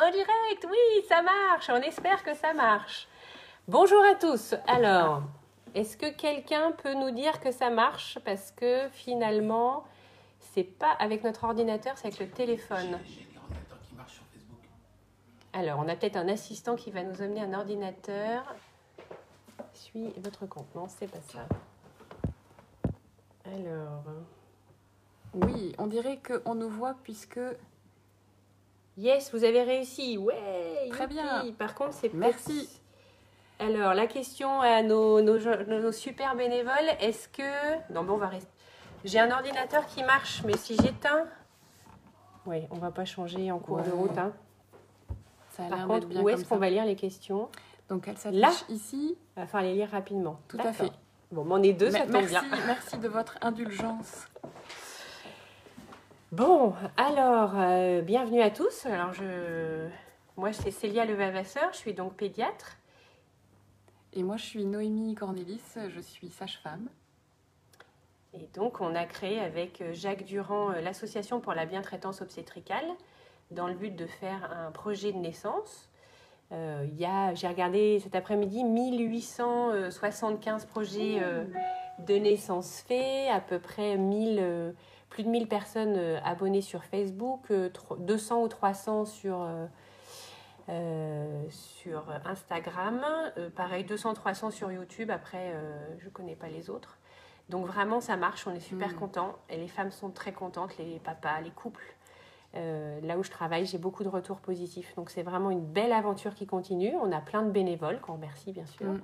En direct, oui, ça marche. On espère que ça marche. Bonjour à tous. Alors, est-ce que quelqu'un peut nous dire que ça marche? Parce que finalement, c'est pas avec notre ordinateur, c'est avec le téléphone. Alors, on a peut-être un assistant qui va nous amener un ordinateur. Suis votre compte. Non, c'est pas ça. Alors. Oui, on dirait qu'on nous voit puisque. Yes, vous avez réussi. Ouais. Très bien. Par contre, c'est Merci. Alors, la question à nos, nos, nos super bénévoles est-ce que. Non, bon, on va rester. J'ai un ordinateur qui marche, mais si j'éteins. Oui, on va pas changer en cours de route. Hein. Ça a Par contre, bien où est-ce qu'on va lire les questions? Donc elle Là s'affiche ici. Il va falloir les lire rapidement. Tout à fait. Bon, on est deux, ça tombe merci, bien. merci de votre indulgence. Bon, alors, euh, bienvenue à tous. Alors, je... Moi, c'est Célia Levavasseur, je suis donc pédiatre. Et moi, je suis Noémie Cornélis, je suis sage-femme. Et donc, on a créé avec euh, Jacques Durand euh, l'Association pour la bientraitance obstétricale dans le but de faire un projet de naissance. Euh, il y a, j'ai regardé cet après-midi, 1875 projets euh, de naissance faits, à peu près 1000, euh, plus de 1000 personnes euh, abonnées sur Facebook, euh, tro- 200 ou 300 sur, euh, euh, sur Instagram, euh, pareil 200-300 sur YouTube, après euh, je ne connais pas les autres. Donc vraiment ça marche, on est super Mm. contents et les femmes sont très contentes, les papas, les couples. Euh, là où je travaille, j'ai beaucoup de retours positifs. Donc c'est vraiment une belle aventure qui continue. On a plein de bénévoles, qu'on remercie bien sûr. Mm.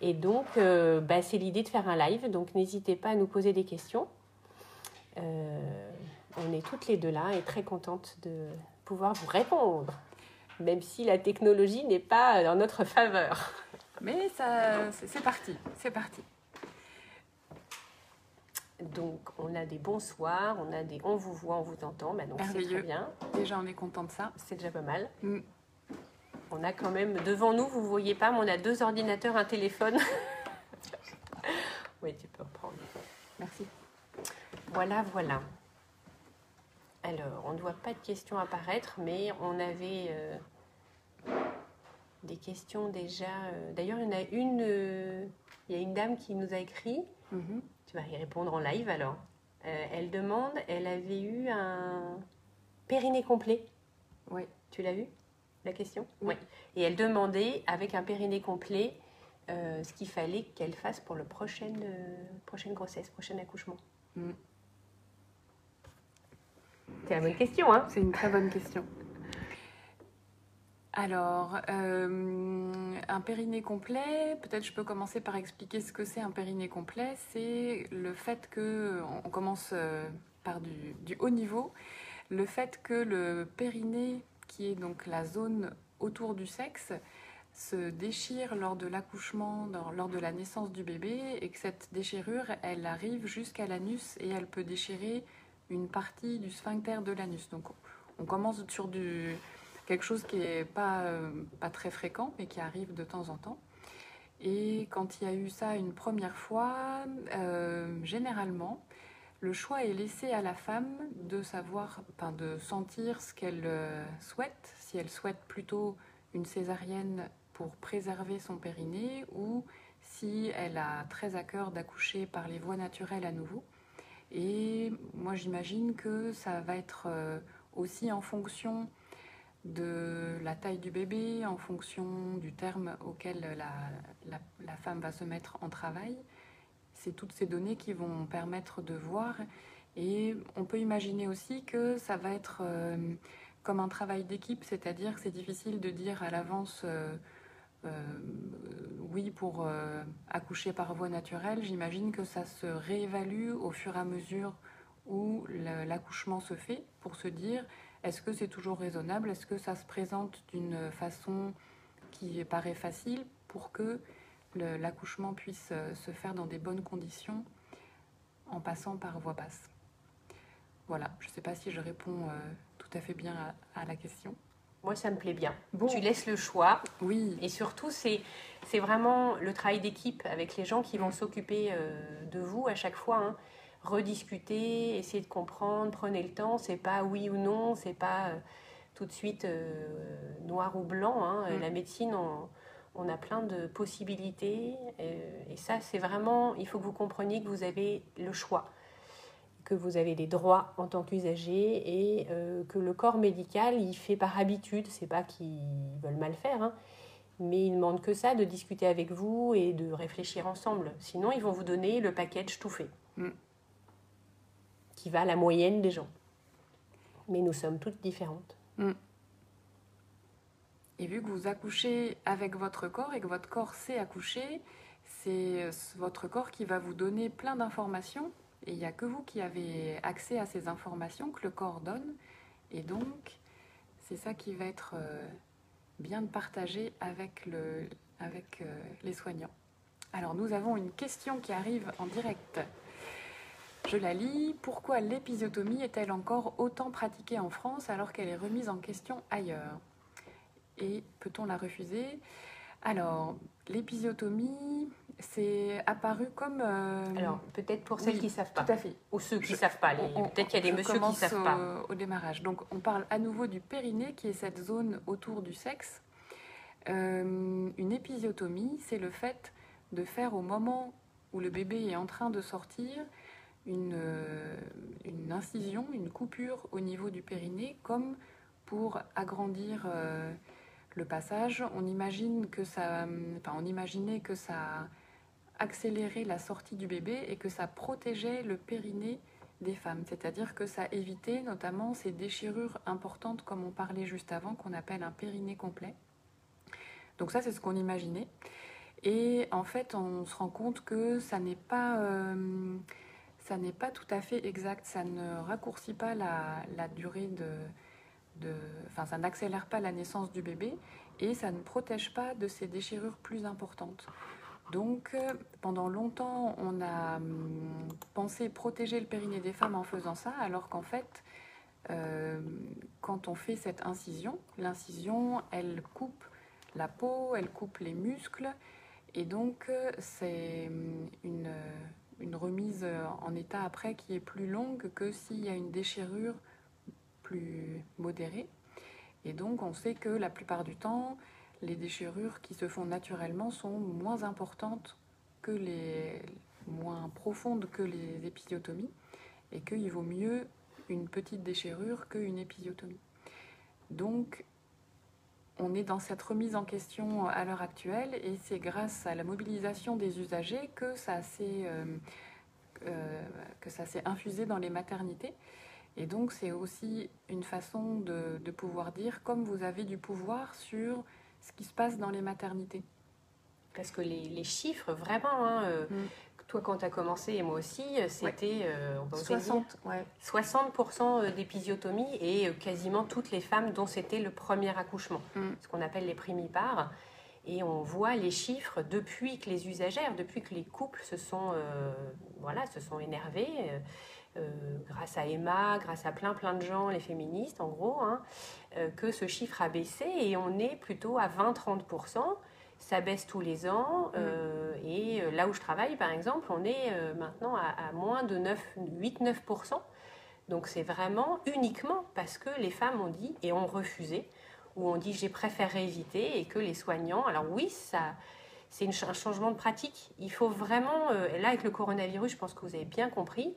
Et donc euh, bah, c'est l'idée de faire un live, donc n'hésitez pas à nous poser des questions. Euh, on est toutes les deux là et très contentes de pouvoir vous répondre, même si la technologie n'est pas dans notre faveur. Mais ça, c'est parti, c'est parti. Donc on a des bonsoirs, on a des on vous voit, on vous entend, bah, donc c'est très bien, Déjà, on est content de ça. c'est déjà pas mal. Mm. On a quand même devant nous, vous voyez pas, mais on a deux ordinateurs, un téléphone. oui, tu peux reprendre. Merci. Voilà, voilà. Alors, on ne voit pas de questions apparaître, mais on avait euh, des questions déjà. euh, D'ailleurs, il y en a une. euh, il y a une dame qui nous a écrit. Mhm. Tu vas y répondre en live alors. Elle demande, elle avait eu un périnée complet. Oui. Tu l'as vu la question? Oui. Et elle demandait, avec un périnée complet, ce qu'il fallait qu'elle fasse pour le prochain, prochaine grossesse, prochain accouchement. Mm. C'est la bonne question, hein C'est une très bonne question. Alors, euh, un périnée complet, peut-être je peux commencer par expliquer ce que c'est un périnée complet. C'est le fait que, on commence euh, par du, du haut niveau, le fait que le périnée, qui est donc la zone autour du sexe, se déchire lors de l'accouchement, lors de la naissance du bébé, et que cette déchirure, elle arrive jusqu'à l'anus et elle peut déchirer une partie du sphincter de l'anus. Donc on commence sur quelque chose qui n'est pas, euh, pas très fréquent, mais qui arrive de temps en temps. Et quand il y a eu ça une première fois, euh, généralement, le choix est laissé à la femme de savoir, de sentir ce qu'elle euh, souhaite, si elle souhaite plutôt une césarienne pour préserver son périnée ou si elle a très à cœur d'accoucher par les voies naturelles à nouveau. Et moi, j'imagine que ça va être euh, aussi en fonction de la taille du bébé, en fonction du terme auquel la, la- femme va se mettre en travail. C'est toutes ces données qui vont permettre de voir. Et on peut imaginer aussi que ça va être euh, comme un travail d'équipe, c'est-à-dire que c'est difficile de dire à l'avance euh, oui pour euh, accoucher par voie naturelle. J'imagine que ça se réévalue au fur et à mesure où l'accouchement se fait pour se dire est-ce que c'est toujours raisonnable? Est-ce que ça se présente d'une façon qui paraît facile pour que l'accouchement puisse euh, se faire dans des bonnes conditions en passant par voie basse? Voilà, je ne sais pas si je réponds euh, tout à fait bien à la question. Moi, ça me plaît bien. Bon. Tu laisses le choix. Oui, Et surtout, c'est c'est vraiment le travail d'équipe avec les gens qui vont s'occuper euh, de vous à chaque fois. hein. Rediscuter, essayer de comprendre, prenez le temps. C'est pas oui ou non, c'est pas. euh, tout de suite noir ou blanc. Hein. Mm. La médecine, on, on a plein de possibilités. et ça, c'est vraiment, il faut que vous compreniez que vous avez le choix que vous avez des droits en tant qu'usager et euh, que le corps médical, il fait par habitude, c'est pas qu'ils veulent mal faire, hein, mais ils demandent que ça, de discuter avec vous et de réfléchir ensemble. Sinon, ils vont vous donner le package tout fait, Mm. qui va à la moyenne des gens. Mais nous sommes toutes différentes. Et vu que vous accouchez avec votre corps et que votre corps sait accoucher, c'est euh, votre corps qui va vous donner plein d'informations. Et il n'y a que vous qui avez accès à ces informations que le corps donne. Et donc, c'est ça qui va être euh, bien de partager avec, avec euh, les soignants. Alors, nous avons une question qui arrive en direct. Je la lis. Pourquoi l'épisiotomie est-elle encore autant pratiquée en France alors qu'elle est remise en question ailleurs? Et peut-on la refuser? Alors, l'épisiotomie, c'est apparu comme... euh, Alors, peut-être pour celles oui, qui ne savent pas, tout à fait. ou ceux qui ne savent pas. Peut-être qu'il y a des messieurs qui ne savent au, pas. au démarrage. Donc, on parle à nouveau du périnée, qui est cette zone autour du sexe. Euh, une épisiotomie, c'est le fait de faire au moment où le bébé est en train de sortir une, euh, une incision, une coupure au niveau du périnée, comme pour agrandir euh, le passage. On imagine que ça, enfin, on imaginait que ça accélérait la sortie du bébé et que ça protégeait le périnée des femmes. C'est-à-dire que ça évitait notamment ces déchirures importantes, comme on parlait juste avant, qu'on appelle un périnée complet. Donc ça, c'est ce qu'on imaginait. Et en fait, on se rend compte que ça n'est pas, euh, ça n'est pas tout à fait exact. Ça ne raccourcit pas la, la durée de, de, enfin, ça n'accélère pas la naissance du bébé et ça ne protège pas de ces déchirures plus importantes. Donc, euh, pendant longtemps, on a hum, pensé protéger le périnée des femmes en faisant ça, alors qu'en fait, euh, quand on fait cette incision, l'incision, elle coupe la peau, elle coupe les muscles, et donc euh, c'est hum, une, remise en état après qui est plus longue que s'il y a une déchirure plus modérée. Et donc, on sait que la plupart du temps, les déchirures qui se font naturellement sont moins importantes que les moins profondes que les épisiotomies et qu'il vaut mieux une petite déchirure qu'une épisiotomie. Donc, on est dans cette remise en question à l'heure actuelle et c'est grâce à la mobilisation des usagers que ça s'est euh, euh, que ça s'est infusé dans les maternités. Et donc, c'est aussi une façon de, de pouvoir dire, comme vous avez du pouvoir sur ce qui se passe dans les maternités. Parce que les, les chiffres, vraiment, hein, euh, Mm. toi quand tu as commencé et moi aussi, euh, c'était euh, on va oser dire, 60, ouais. 60% d'épisiotomie et euh, quasiment toutes les femmes dont c'était le premier accouchement, Mm. ce qu'on appelle les primipares. Et on voit les chiffres depuis que les usagères, depuis que les couples se sont, euh, voilà, se sont énervés, euh, euh, grâce à Emma, grâce à plein plein de gens, les féministes en gros, hein, euh, que ce chiffre a baissé et on est plutôt à 20-30%. Ça baisse tous les ans euh, et euh, là où je travaille par exemple, on est euh, maintenant à, à moins de 8-9%. Donc c'est vraiment uniquement parce que les femmes ont dit et ont refusé, ou ont dit j'ai préféré éviter et que les soignants, alors oui, ça, c'est un changement de pratique. Il faut vraiment, euh, là avec le coronavirus, je pense que vous avez bien compris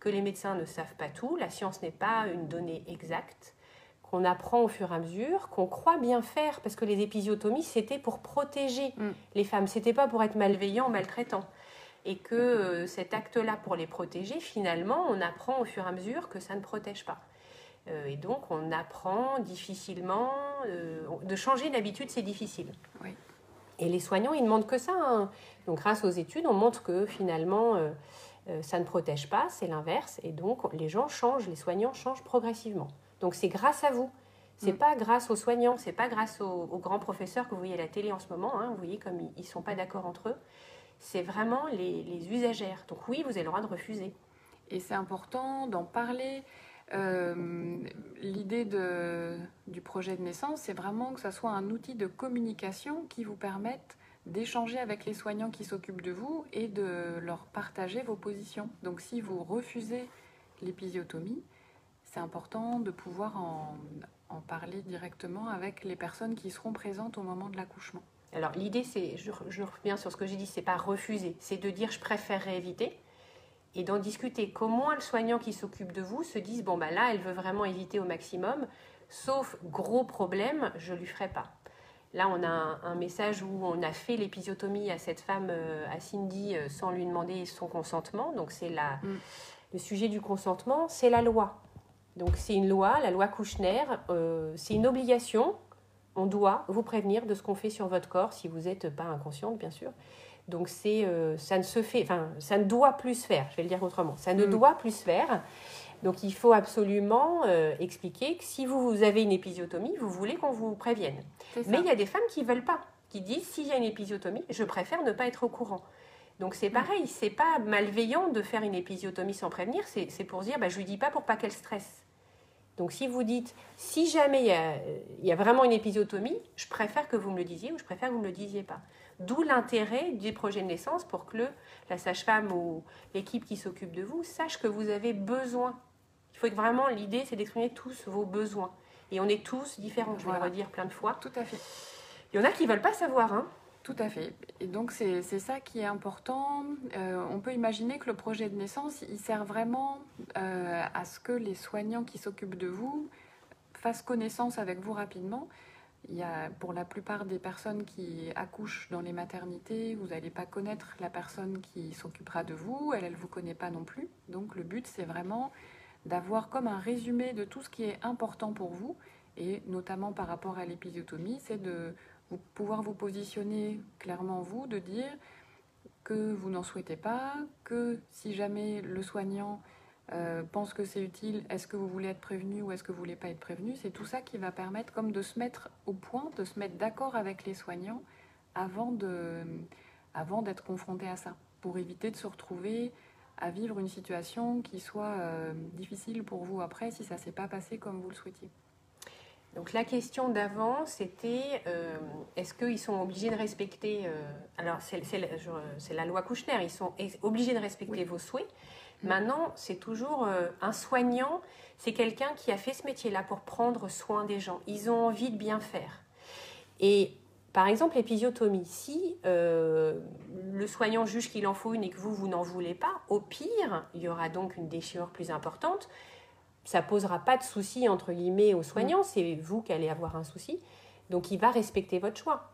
que les médecins ne savent pas tout, la science n'est pas une donnée exacte, qu'on apprend au fur et à mesure, qu'on croit bien faire, parce que les épisiotomies, c'était pour protéger Mm. les femmes, c'était pas pour être malveillant, maltraitant. Et que euh, cet acte-là, pour les protéger, finalement, on apprend au fur et à mesure que ça ne protège pas. Euh, et donc, on apprend difficilement. euh, de changer d'habitude, c'est difficile. Oui. Et les soignants, ils demandent que ça. hein. Donc, grâce aux études, on montre que finalement, ça ne protège pas, c'est l'inverse. Et donc, les gens changent, les soignants changent progressivement. Donc, c'est grâce à vous. C'est Mm. pas grâce aux soignants, c'est pas grâce aux, aux grands professeurs que vous voyez à la télé en ce moment. hein. Vous voyez comme ils, ils sont pas d'accord entre eux. C'est vraiment les, les usagères. Donc oui, vous avez le droit de refuser. Et c'est important d'en parler. Euh, L'idée du projet de naissance, c'est vraiment que ça soit un outil de communication qui vous permette d'échanger avec les soignants qui s'occupent de vous et de leur partager vos positions. Donc si vous refusez l'épisiotomie, c'est important de pouvoir en, en parler directement avec les personnes qui seront présentes au moment de l'accouchement. Alors l'idée, c'est, je, je, reviens sur ce que j'ai dit, c'est pas refuser, c'est de dire je préférerais éviter et d'en discuter. Comment le soignant qui s'occupe de vous se dise bon bah là, elle veut vraiment éviter au maximum, sauf gros problème, je lui ferai pas. Là, on a un, message où on a fait l'épisiotomie à cette femme, euh, à Cindy, euh, sans lui demander son consentement. Donc c'est la, mm. le sujet du consentement, c'est la loi. Donc c'est une loi, la loi Kouchner, euh, c'est une obligation. On doit vous prévenir de ce qu'on fait sur votre corps si vous n'êtes pas inconsciente, bien sûr. Donc c'est, euh, ça ne se fait, enfin, ça ne doit plus se faire. Je vais le dire autrement. Ça ne mm. doit plus se faire. Donc il faut absolument euh, expliquer que si vous, avez une épisiotomie, vous voulez qu'on vous prévienne. Mais il y a des femmes qui veulent pas, qui disent s'il y a une épisiotomie, je préfère ne pas être au courant. Donc c'est pareil, c'est pas malveillant de faire une épisiotomie sans prévenir, c'est pour dire bah, je lui dis pas pour pas qu'elle stresse. Donc si vous dites, si jamais il y, a, vraiment une épisiotomie, je préfère que vous me le disiez ou je préfère que vous ne me le disiez pas. D'où l'intérêt du projet de naissance pour que le, la sage-femme ou l'équipe qui s'occupe de vous sache que vous avez besoin. Il faut que vraiment, l'idée, c'est d'exprimer tous vos besoins. Et on est tous différents, je vais le redire plein de fois. Tout à fait. Il y en a qui ne veulent pas savoir. Hein. Tout à fait. Et donc c'est ça qui est important. Euh, on peut imaginer que le projet de naissance, il sert vraiment euh, à ce que les soignants qui s'occupent de vous fassent connaissance avec vous rapidement. Il y a, pour la plupart des personnes qui accouchent dans les maternités, vous n'allez pas connaître la personne qui s'occupera de vous, elle ne vous connaît pas non plus. Donc le but, c'est vraiment d'avoir comme un résumé de tout ce qui est important pour vous, et notamment par rapport à l'épisiotomie, c'est de pouvoir vous positionner clairement vous, de dire que vous n'en souhaitez pas, que si jamais le soignant euh, pense que c'est utile, est-ce que vous voulez être prévenu ou est-ce que vous voulez pas être prévenu C'est tout ça qui va permettre comme de se mettre au point, de se mettre d'accord avec les soignants avant avant d'être confronté à ça, pour éviter de se retrouver à vivre une situation qui soit euh, difficile pour vous après si ça s'est pas passé comme vous le souhaitiez. Donc la question d'avant, c'était euh, est-ce qu'ils sont obligés de respecter... Euh, alors c'est la loi Kouchner, ils sont obligés de respecter vos souhaits. Maintenant, c'est toujours un soignant, c'est quelqu'un qui a fait ce métier-là pour prendre soin des gens. Ils ont envie de bien faire. Et par exemple, l'épisiotomie, si le soignant juge qu'il en faut une et que vous, vous n'en voulez pas, au pire, il y aura donc une déchirure plus importante ça posera pas de souci entre guillemets aux soignants, mm. c'est vous qui allez avoir un souci. Donc il va respecter votre choix.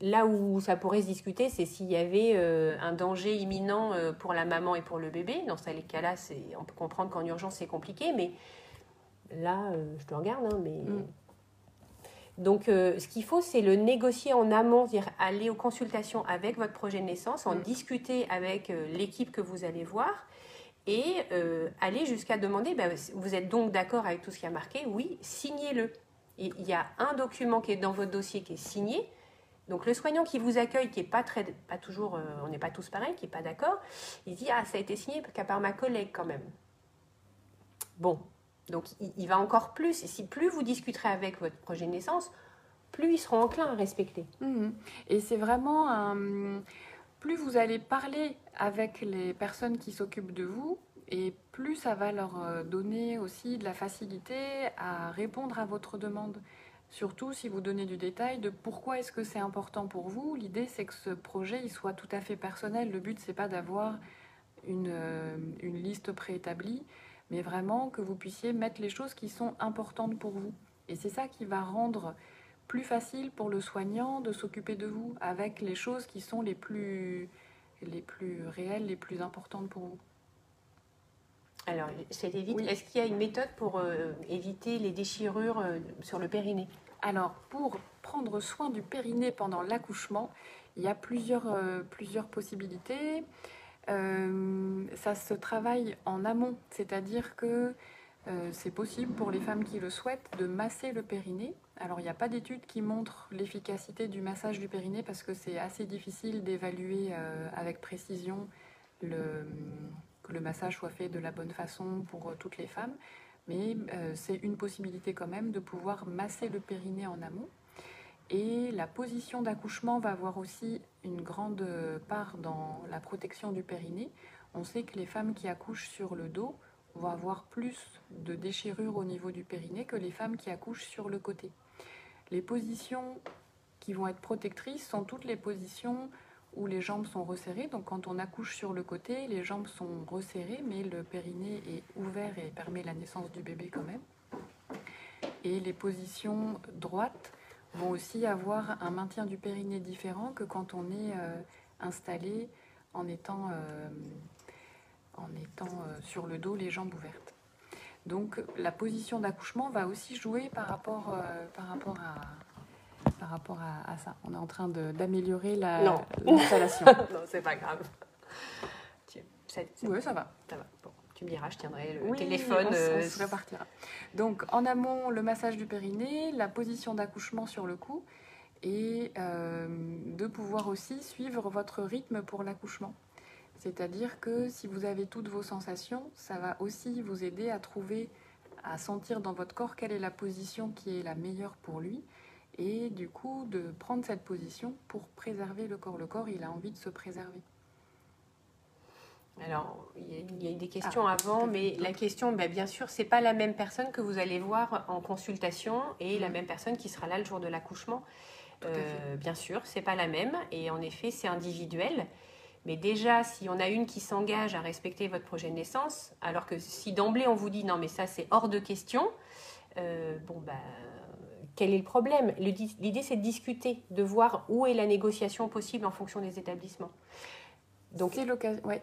Là où ça pourrait se discuter, c'est s'il y avait euh, un danger imminent euh, pour la maman et pour le bébé. Dans ces cas-là, on peut comprendre qu'en urgence c'est compliqué, mais là, euh, je te regarde, hein, mais mm. Donc ce qu'il faut, c'est le négocier en amont, dire aller aux consultations avec votre projet de naissance, en mm. discuter avec l'équipe que vous allez voir et euh, aller jusqu'à demander, ben, vous êtes donc d'accord avec tout ce qui a marqué Oui, signez-le. Il y a un document qui est dans votre dossier qui est signé. Donc le soignant qui vous accueille, qui n'est pas très, pas toujours, euh, on n'est pas tous pareils, qui n'est pas d'accord, il dit ah ça a été signé qu'à part ma collègue quand même. Bon, donc il, va encore plus. Et si plus vous discuterez avec votre projet de naissance, plus ils seront enclins à respecter. Mmh. Et c'est vraiment un plus vous allez parler avec les personnes qui s'occupent de vous, et plus ça va leur euh, donner aussi de la facilité à répondre à votre demande. Surtout si vous donnez du détail de pourquoi est-ce que c'est important pour vous. L'idée c'est que ce projet il soit tout à fait personnel. Le but c'est pas d'avoir une, euh, une liste préétablie, mais vraiment que vous puissiez mettre les choses qui sont importantes pour vous. Et c'est ça qui va rendre plus facile pour le soignant de s'occuper de vous avec les choses qui sont les plus, les plus réelles, les plus importantes pour vous. Alors, c'est. Est-ce qu'il y a une méthode pour euh, éviter les déchirures euh, sur le périnée? Alors, pour prendre soin du périnée pendant l'accouchement, il y a plusieurs, euh, plusieurs possibilités. Ça se travaille en amont, c'est-à-dire que c'est possible pour les femmes qui le souhaitent de masser le périnée alors, il n'y a pas d'études qui montrent l'efficacité du massage du périnée parce que c'est assez difficile d'évaluer euh, avec précision que le massage soit fait de la bonne façon pour euh, toutes les femmes. Mais euh, c'est une possibilité quand même de pouvoir masser le périnée en amont. Et la position d'accouchement va avoir aussi une grande part dans la protection du périnée. On sait que les femmes qui accouchent sur le dos vont avoir plus de déchirures au niveau du périnée que les femmes qui accouchent sur le côté. Les positions qui vont être protectrices sont toutes les positions où les jambes sont resserrées. Donc quand on accouche sur le côté, les jambes sont resserrées, mais le périnée est ouvert et permet la naissance du bébé quand même. Et les positions droites vont aussi avoir un maintien du périnée différent que quand on est euh, installé en étant, euh, en étant euh, sur le dos, les jambes ouvertes. Donc la position d'accouchement va aussi jouer par rapport, par rapport à, par rapport à, ça. On est en train d'améliorer l'installation. non, c'est pas grave. Oui, ça va. Ça va. Bon, tu me diras, je tiendrai le téléphone. On, euh, se répartira. Donc, en amont, le massage du périnée, la position d'accouchement sur le cou et euh, de pouvoir aussi suivre votre rythme pour l'accouchement. C'est-à-dire que si vous avez toutes vos sensations, ça va aussi vous aider à trouver, à sentir dans votre corps quelle est la position qui est la meilleure pour lui et du coup de prendre cette position pour préserver le corps. Le corps, il a envie de se préserver. Alors, il y, a, des questions ah, avant, mais la question, bah, bien sûr, c'est pas la même personne que vous allez voir en consultation et la mm. même personne qui sera là le jour de l'accouchement. Euh, bien sûr, c'est pas la même, et en effet, c'est individuel. Mais déjà, si on a une qui s'engage à respecter votre projet de naissance, alors que si d'emblée on vous dit non, mais ça c'est hors de question, euh, bon bah quel est le problème? L'idée, c'est de discuter, de voir où est la négociation possible en fonction des établissements. Donc, c'est l'occasion. Ouais.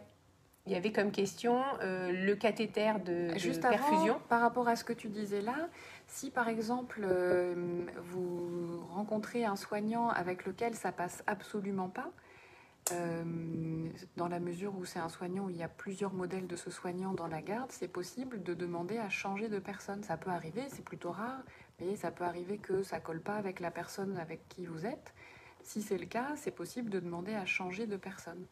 Il y avait comme question euh, le cathéter de, Juste perfusion. par rapport à ce que tu disais là, si par exemple euh, vous rencontrez un soignant avec lequel ça passe absolument pas, euh, dans la mesure où c'est un soignant où il y a plusieurs modèles de ce soignant dans la garde, c'est possible de demander à changer de personne. Ça peut arriver, c'est plutôt rare, et ça peut arriver que ça colle pas avec la personne avec qui vous êtes. Si c'est le cas, c'est possible de demander à changer de personne.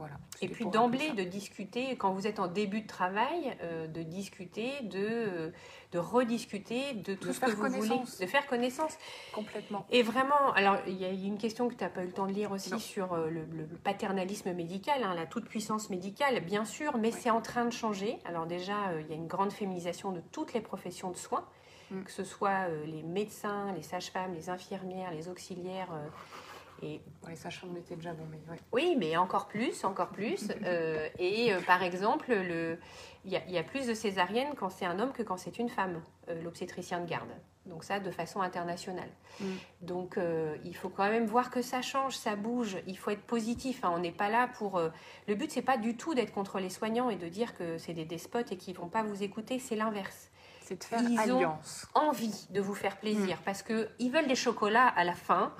Voilà, et puis d'emblée de discuter, quand vous êtes en début de travail, euh, de discuter, de, de rediscuter de tout ce que vous voulez, de faire connaissance. Complètement. Et vraiment, alors il y a une question que tu n'as pas eu le temps de lire aussi sur euh, le, paternalisme médical, hein, la toute-puissance médicale, bien sûr, mais c'est en train de changer. Alors déjà, euh, il y a une grande féminisation de toutes les professions de soins, mm. que ce soit les médecins, les sages-femmes, les infirmières, les auxiliaires et déjà bon, mais Oui, mais encore plus, encore plus. Euh, et euh, par exemple, le, il y, a plus de césariennes quand c'est un homme que quand c'est une femme, euh, l'obstétricien de garde. Donc ça, de façon internationale. Mm. Donc il faut quand même voir que ça change, ça bouge. Il faut être positif. Hein. On n'est pas là pour. Le but, c'est pas du tout d'être contre les soignants et de dire que c'est des despotes et qu'ils vont pas vous écouter. C'est l'inverse. C'est de faire Ils alliance. ont envie de vous faire plaisir mm. parce que ils veulent des chocolats à la fin.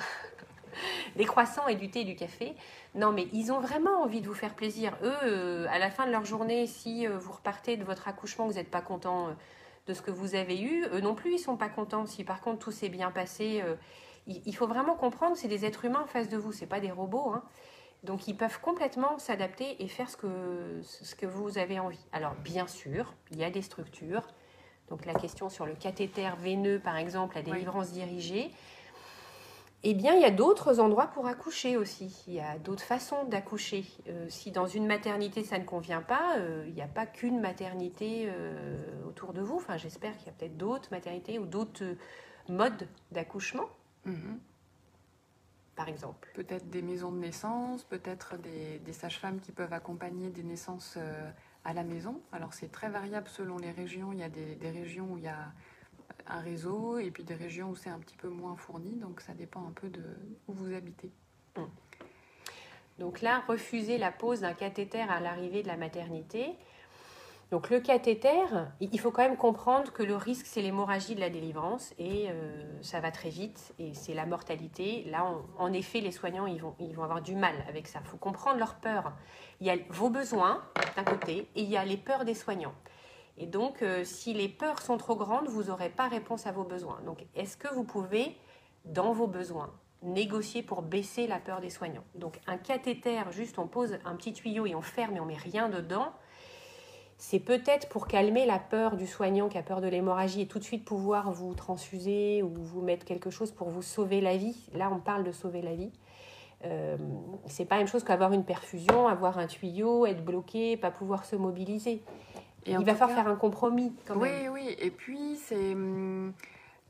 des croissants et du thé et du café. Non, mais ils ont vraiment envie de vous faire plaisir. Eux, euh, à la fin de leur journée, si euh, vous repartez de votre accouchement, vous n'êtes pas content euh, de ce que vous avez eu, eux non plus, ils sont pas contents. Si par contre tout s'est bien passé, il, faut vraiment comprendre, c'est des êtres humains en face de vous, c'est pas des robots. Hein. Donc ils peuvent complètement s'adapter et faire ce que, ce que vous avez envie. Alors bien sûr, il y a des structures. Donc la question sur le cathéter veineux, par exemple, la délivrance dirigée. Eh bien, il y a d'autres endroits pour accoucher aussi. Il y a d'autres façons d'accoucher. Euh, si dans une maternité ça ne convient pas, euh, il n'y a pas qu'une maternité euh, autour de vous. Enfin, j'espère qu'il y a peut-être d'autres maternités ou d'autres modes d'accouchement. Mhm. Par exemple. Peut-être des maisons de naissance, peut-être des, sages-femmes qui peuvent accompagner des naissances à la maison. Alors, c'est très variable selon les régions. Il y a des régions où il y a un réseau et puis des régions où c'est un petit peu moins fourni, donc ça dépend un peu de où vous habitez. Hum. Donc là, refuser la pose d'un cathéter à l'arrivée de la maternité. Donc le cathéter, il faut quand même comprendre que le risque, c'est l'hémorragie de la délivrance et euh, ça va très vite et c'est la mortalité. Là, en effet, les soignants, ils vont, ils vont avoir du mal avec ça. Il faut comprendre leur peur. Il y a vos besoins d'un côté et il y a les peurs des soignants. Et donc, euh, si les peurs sont trop grandes, vous n'aurez pas réponse à vos besoins. Donc, est-ce que vous pouvez, dans vos besoins, négocier pour baisser la peur des soignants? Donc, un cathéter, juste on pose un petit tuyau et on ferme et on met rien dedans. C'est peut-être pour calmer la peur du soignant qui a peur de l'hémorragie et tout de suite pouvoir vous transfuser ou vous mettre quelque chose pour vous sauver la vie. Là, on parle de sauver la vie. Euh, c'est pas une chose qu'avoir une perfusion, avoir un tuyau, être bloqué, pas pouvoir se mobiliser. Et Il va falloir faire un compromis quand oui, même. Oui, oui. Et puis, c'est hum,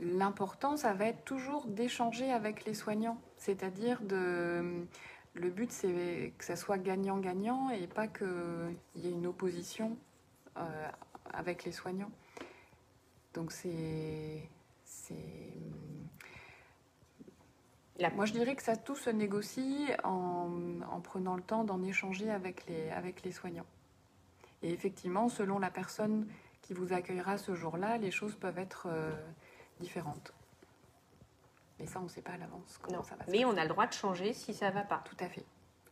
l'important, ça va être toujours d'échanger avec les soignants. C'est-à-dire de. Le but, c'est que ça soit gagnant-gagnant et pas qu'il y ait une opposition euh, avec les soignants. Donc, c'est. Moi, je dirais que ça tout se négocie en, en prenant le temps d'en échanger avec les, avec les soignants. Et effectivement, selon la personne qui vous accueillera ce jour-là, les choses peuvent être euh, différentes. Mais ça, on ne sait pas à l'avance comment ça va se Mais on a le droit de changer si ça ne va pas. Tout à fait.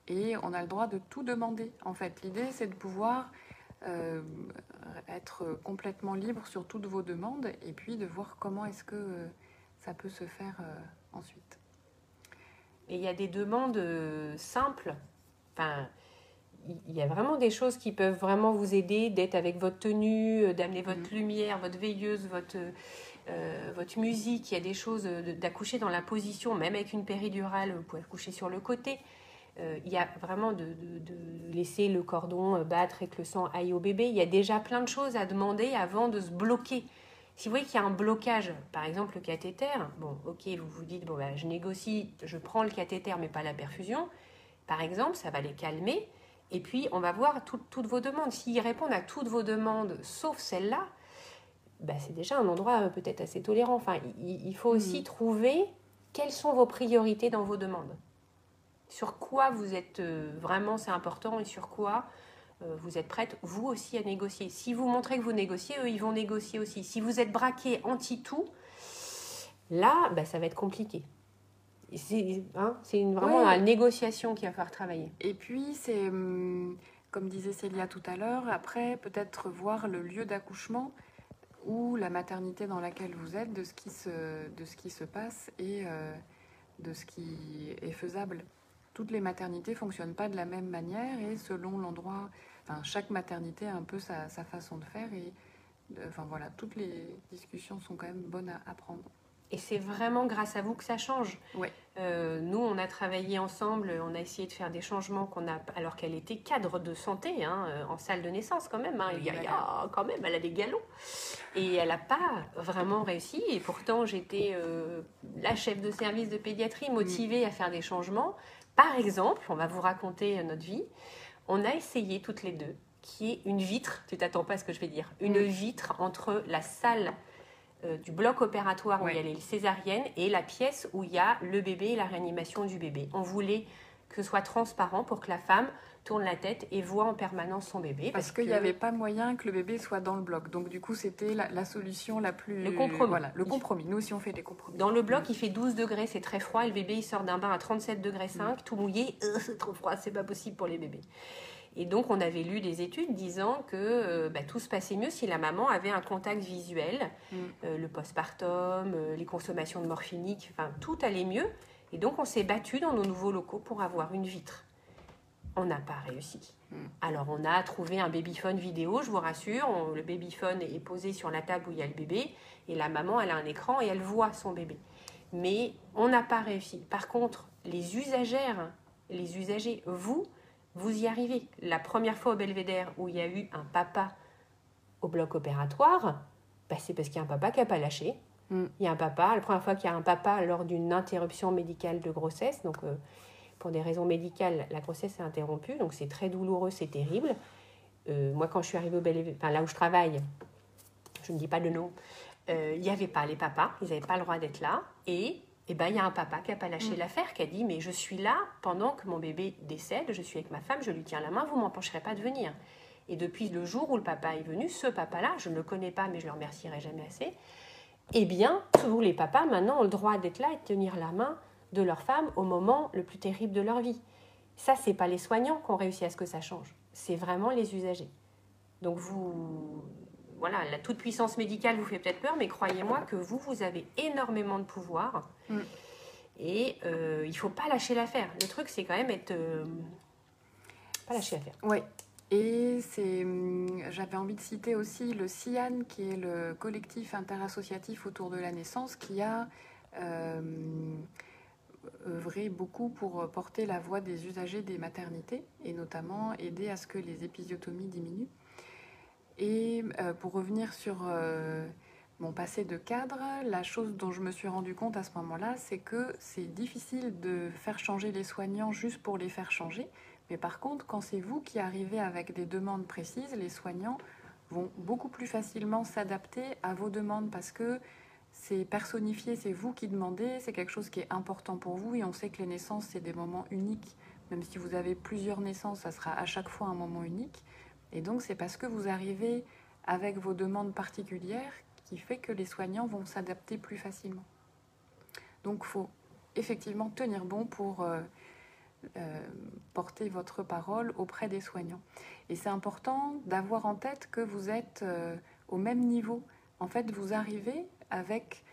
Et on a le droit de tout demander. En fait, l'idée, c'est de pouvoir euh, être complètement libre sur toutes vos demandes et puis de voir comment est-ce que euh, ça peut se faire ensuite. Et il y a des demandes simples. Enfin, il y a vraiment des choses qui peuvent vraiment vous aider d'être avec votre tenue, euh, d'amener votre mhm. lumière, votre veilleuse, votre, euh, votre musique. Il y a des choses d'accoucher dans la position, même avec une péridurale, vous pouvez coucher sur le côté. Euh, il y a vraiment de, de, laisser le cordon battre et que le sang aille au bébé. Il y a déjà plein de choses à demander avant de se bloquer. Si vous voyez qu'il y a un blocage, par exemple le cathéter, bon, ok, vous vous dites, bon, bah, je négocie, je prends le cathéter mais pas la perfusion. Par exemple, ça va les calmer. Et puis, on va voir toutes vos demandes. S'ils répondent à toutes vos demandes, sauf celle-là, bah, c'est déjà un endroit euh, peut-être assez tolérant. Enfin, il, faut aussi hmm. trouver quelles sont vos priorités dans vos demandes. Sur quoi vous êtes euh, vraiment, c'est important, et sur quoi euh, vous êtes prête, vous aussi, à négocier. Si vous montrez que vous négociez, eux, ils vont négocier aussi. Si vous êtes braqué anti-tout, là, bah, ça va être compliqué. C'est hein, vraiment la négociation qu'il va falloir travailler. Et puis, c'est, hum, comme disait Célia tout à l'heure, après, peut-être voir le lieu d'accouchement ou la maternité dans laquelle vous êtes, de ce qui se, de ce qui se passe et euh, de ce qui est faisable. Toutes les maternités fonctionnent pas de la même manière et selon l'endroit, enfin, chaque maternité a un peu sa, sa façon de faire et enfin voilà, toutes les discussions sont quand même bonnes à apprendre. Et c'est vraiment grâce à vous que ça change. Ouais. Euh, nous, on a travaillé ensemble, on a essayé de faire des changements qu'on a, alors qu'elle était cadre de santé, hein, euh, en salle de naissance quand même. Hein. il, y a, quand même, elle a des galons. Et elle n'a pas vraiment réussi. Et pourtant, j'étais euh, la chef de service de pédiatrie motivée à faire des changements. Par exemple, on va vous raconter notre vie. On a essayé toutes les deux, qui est une vitre, tu t'attends pas à ce que je vais dire, une vitre entre la salle euh, du bloc opératoire où il y a les césariennes et la pièce où il y a le bébé et la réanimation du bébé. On voulait que ce soit transparent pour que la femme tourne la tête et voit en permanence son bébé. Parce, qu'il n'y avait pas moyen que le bébé soit dans le bloc. Donc du coup, c'était la, solution la plus... Le compromis. Voilà, le compromis. Nous aussi, on fait des compromis. Dans le bloc, il fait 12 degrés, c'est très froid. Et le bébé, il sort d'un bain à 37 degrés 5, tout mouillé. Euh, c'est trop froid, c'est pas possible pour les bébés. Et donc, on avait lu des études disant que euh, bah, tout se passait mieux si la maman avait un contact visuel, mm. euh, le postpartum, euh, les consommations de morphinique, enfin, tout allait mieux. Et donc, on s'est battu dans nos nouveaux locaux pour avoir une vitre. On n'a pas réussi. Mm. Alors, on a trouvé un babyphone vidéo, je vous rassure. le babyphone est posé sur la table où il y a le bébé, et la maman, elle a un écran et elle voit son bébé. Mais on n'a pas réussi. Par contre, les usagères, les usagers, vous, vous y arrivez. La première fois au Belvédère où il y a eu un papa au bloc opératoire, bah, c'est parce qu'il y a un papa qui n'a pas lâché. Mm. Il y a un papa, la première fois qu'il y a un papa lors d'une interruption médicale de grossesse, donc euh, pour des raisons médicales, la grossesse est interrompue, donc c'est très douloureux, c'est terrible. Euh, moi, quand je suis arrivée au Belvédère, enfin là où je travaille, je ne dis pas de nom, euh, il n'y avait pas les papas, ils n'avaient pas le droit d'être là, et et eh ben il y a un papa qui n'a pas lâché mm. l'affaire, qui a dit mais je suis là pendant que mon bébé décède, je suis avec ma femme, je lui tiens la main, vous m'empêcherez pas de venir. Et depuis le jour où le papa est venu, ce papa-là, je ne le connais pas, mais je le remercierai jamais assez. Eh bien, tous les papas maintenant ont le droit d'être là et de tenir la main de leur femme au moment le plus terrible de leur vie. Ça, c'est pas les soignants qui ont réussi à ce que ça change, c'est vraiment les usagers. Donc vous, voilà, la toute-puissance médicale vous fait peut-être peur, mais croyez-moi que vous, vous avez énormément de pouvoir. Mm. Et euh, il ne faut pas lâcher l'affaire. Le truc, c'est quand même être... Euh, pas lâcher l'affaire. Oui. Et c'est, hum, j'avais envie de citer aussi le CIAN, qui est le collectif interassociatif autour de la naissance, qui a euh, œuvré beaucoup pour porter la voix des usagers des maternités et notamment aider à ce que les épisiotomies diminuent. Et euh, pour revenir sur euh, mon passé de cadre, la chose dont je me suis rendu compte à ce moment-là, c'est que c'est difficile de faire changer les soignants juste pour les faire changer. Mais par contre, quand c'est vous qui arrivez avec des demandes précises, les soignants vont beaucoup plus facilement s'adapter à vos demandes parce que c'est personnifié, c'est vous qui demandez, c'est quelque chose qui est important pour vous et on sait que les naissances, c'est des moments uniques. Même si vous avez plusieurs naissances, ça sera à chaque fois un moment unique. Et donc c'est parce que vous arrivez avec vos demandes particulières qui fait que les soignants vont s'adapter plus facilement. Donc faut effectivement tenir bon pour euh, euh, porter votre parole auprès des soignants. Et c'est important d'avoir en tête que vous êtes euh, au même niveau. En fait, vous arrivez avec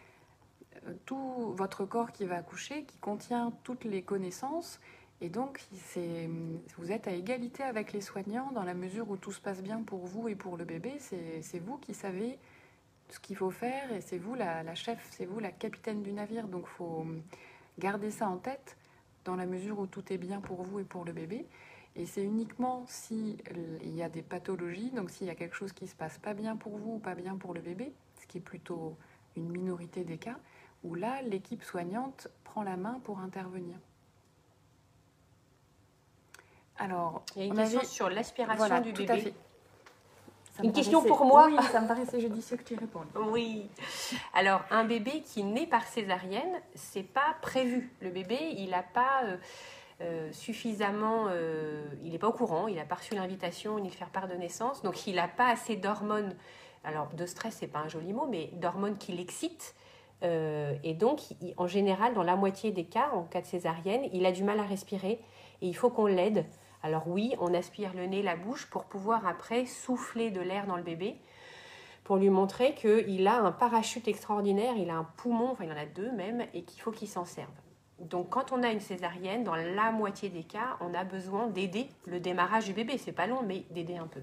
tout votre corps qui va accoucher, qui contient toutes les connaissances et donc, vous êtes à égalité avec les soignants dans la mesure où tout se passe bien pour vous et pour le bébé. C'est vous qui savez ce qu'il faut faire et c'est vous la, chef, c'est vous la capitaine du navire. Donc, faut garder ça en tête dans la mesure où tout est bien pour vous et pour le bébé. Et c'est uniquement s'il y a des pathologies, donc s'il y a quelque chose qui se passe pas bien pour vous ou pas bien pour le bébé, ce qui est plutôt une minorité des cas, où là, l'équipe soignante prend la main pour intervenir. Alors, il y a une question sur l'aspiration du bébé. Une question pour moi Oui, ça me paraissait judicieux que tu répondes. Oui. Alors, un bébé qui naît par césarienne, c'est pas prévu. Le bébé, il n'a pas euh, euh, suffisamment. Euh, il n'est pas au courant, il n'a pas reçu l'invitation ni le faire part de naissance, donc il n'a pas assez d'hormones. Alors, de stress, c'est pas un joli mot, mais d'hormones qui l'excitent. et donc, en général, dans la moitié des cas, en cas de césarienne, il a du mal à respirer et il faut qu'on l'aide alors oui, on aspire le nez, la bouche pour pouvoir après souffler de l'air dans le bébé, pour lui montrer qu'il a un parachute extraordinaire, il a un poumon, enfin il en a deux même, et qu'il faut qu'il s'en serve. Donc quand on a une césarienne, dans la moitié des cas, on a besoin d'aider le démarrage du bébé. C'est pas long, mais d'aider un peu.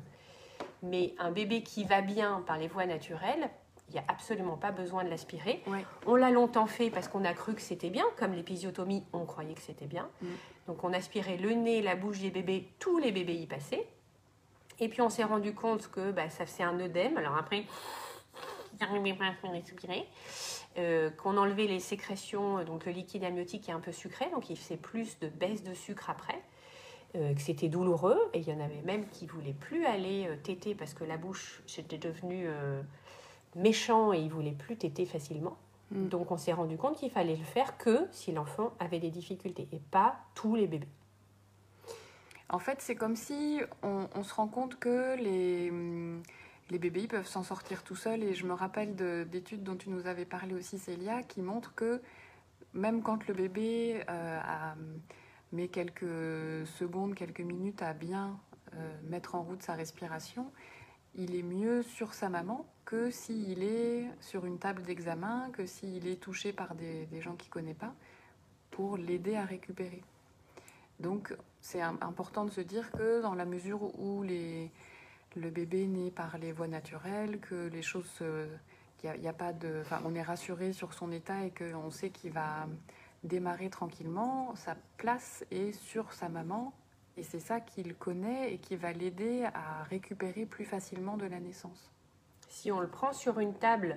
Mais un bébé qui va bien par les voies naturelles, il n'y a absolument pas besoin de l'aspirer. On l'a longtemps fait parce qu'on a cru que c'était bien, comme l'épisiotomie, on croyait que c'était bien. Mm. Donc on aspirait le nez, la bouche des bébés, tous les bébés y passaient. Et puis on s'est rendu compte que bah, ça faisait un œdème. Alors après, j'arrivais pas à respirer. Euh, qu'on enlevait les sécrétions, donc le liquide amniotique est un peu sucré, donc il faisait plus de baisse de sucre après. Euh, que c'était douloureux et il y en avait même qui voulaient plus aller euh, téter parce que la bouche c'était devenu méchant et il voulait plus téter facilement. Mm. Donc on s'est rendu compte qu'il fallait le faire que si l'enfant avait des difficultés et pas tous les bébés. En fait, c'est comme si on, se rend compte que les, les bébés peuvent s'en sortir tout seuls. Et je me rappelle d'études dont tu nous avais parlé aussi, Célia, qui montrent que même quand le bébé euh, a, met quelques secondes, quelques minutes à bien euh, mettre en route sa respiration, il est mieux sur sa maman que s'il est sur une table d'examen, que s'il est touché par des, gens qu'il ne connaît pas, pour l'aider à récupérer. Donc c'est important de se dire que dans la mesure où le bébé naît par les voies naturelles, que les choses, il y a, pas de, on est rassuré sur son état et qu'on sait qu'il va démarrer tranquillement, sa place est sur sa maman et c'est ça qu'il connaît et qui va l'aider à récupérer plus facilement de la naissance. Si on le prend sur une table,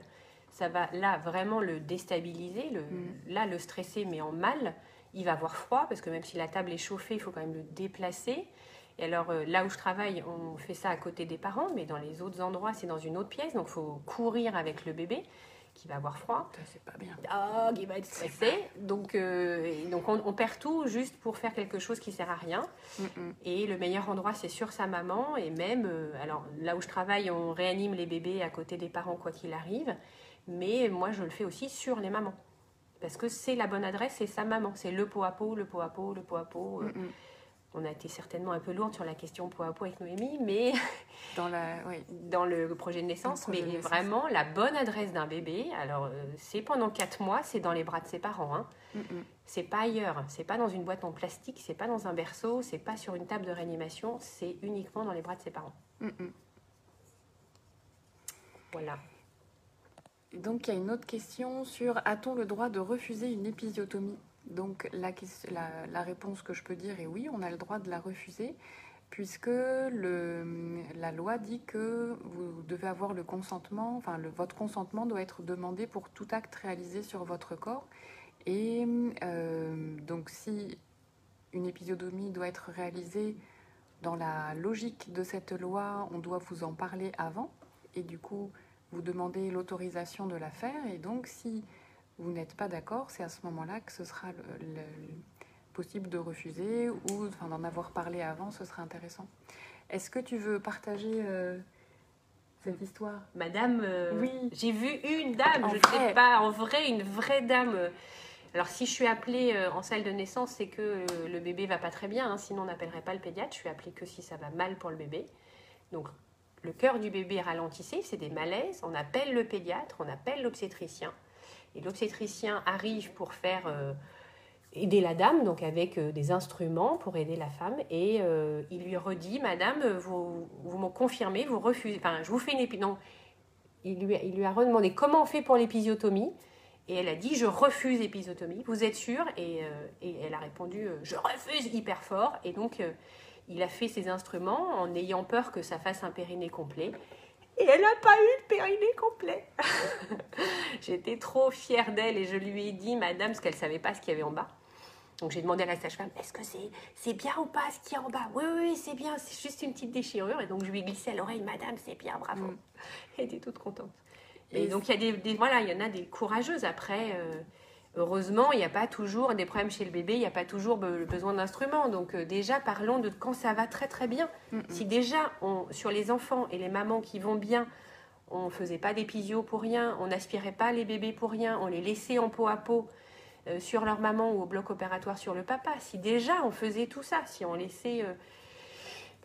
ça va là vraiment le déstabiliser, le, mm. là le stresser, mais en mal. Il va avoir froid parce que même si la table est chauffée, il faut quand même le déplacer. Et alors euh, là où je travaille, on fait ça à côté des parents, mais dans les autres endroits, c'est dans une autre pièce, donc il faut courir avec le bébé qui va avoir froid. C'est pas bien. Ah, qui va être stressé. Donc, euh, donc on, perd tout juste pour faire quelque chose qui sert à rien. Et le meilleur endroit, c'est sur sa maman. Et même, euh, alors là où je travaille, on réanime les bébés à côté des parents, quoi qu'il arrive. Mais moi, je le fais aussi sur les mamans. Parce que c'est la bonne adresse, c'est sa maman. C'est le pot à pot, le pot à pot, le pot à pot. Euh, on a été certainement un peu lourde sur la question poids à poids avec Noémie, mais dans, la, dans le projet de naissance, mais vraiment la bonne adresse d'un bébé. Alors euh, c'est pendant quatre mois, c'est dans les bras de ses parents. Hein. C'est pas ailleurs, c'est pas dans une boîte en plastique, c'est pas dans un berceau, c'est pas sur une table de réanimation, c'est uniquement dans les bras de ses parents. Voilà. donc il y a une autre question sur a-t-on le droit de refuser une épisiotomie? Donc la, la, réponse que je peux dire est oui, on a le droit de la refuser, puisque la loi dit que vous devez avoir le consentement, enfin le, votre consentement doit être demandé pour tout acte réalisé sur votre corps. Et euh, donc si une épisiotomie doit être réalisée dans la logique de cette loi, on doit vous en parler avant, et du coup vous demandez l'autorisation de la faire, et donc si vous n'êtes pas d'accord, c'est à ce moment-là que ce sera le, possible de refuser ou enfin, d'en avoir parlé avant, ce serait intéressant. Est-ce que tu veux partager euh, cette histoire? Madame, euh, oui. j'ai vu une dame, En je ne sais pas, en vrai, une vraie dame. Alors si je suis appelée euh, en salle de naissance, c'est que le bébé va pas très bien, hein, sinon on n'appellerait pas le pédiatre. Je suis appelée que si ça va mal pour le bébé. Donc le cœur du bébé ralentissait, c'est des malaises. On appelle le pédiatre, on appelle l'obstétricien. Et l'obstétricien arrive pour faire euh, aider la dame, donc avec euh, des instruments pour aider la femme. Et euh, il lui redit, Madame, vous, vous me confirmez, vous refusez. Enfin, je vous fais une épi... non, il lui, il lui a redemandé comment on fait pour l'épisiotomie. Et elle a dit, je refuse l'épisiotomie. Vous êtes sûre? Et, et elle a répondu, je refuse hyper fort. Et donc, il a fait ses instruments en ayant peur que ça fasse un périnée complet. Et elle n'a pas eu de périnée complet. J'étais trop fière d'elle et je lui ai dit, madame, parce qu'elle ne savait pas ce qu'il y avait en bas. Donc j'ai demandé à la sage-femme, est-ce que c'est bien ou pas ce qu'il y a en bas? Oui, oui, oui, c'est bien, c'est juste une petite déchirure. Et donc je lui ai glissé à l'oreille, madame, c'est bien, bravo. Mm. Elle était toute contente. Et, Et donc il y a des, des- voilà, il y en a des courageuses. Après, euh, heureusement, il n'y a pas toujours des problèmes chez le bébé, il n'y a pas toujours be- besoin d'instruments. Donc euh, déjà, parlons de quand ça va très très bien. Mm, mm. Si déjà, on, sur les enfants et les mamans qui vont bien, on faisait pas d'épisio pour rien, on n'aspirait pas les bébés pour rien, on les laissait en peau à peau euh, sur leur maman ou au bloc opératoire sur le papa. Si déjà on faisait tout ça, si on laissait euh,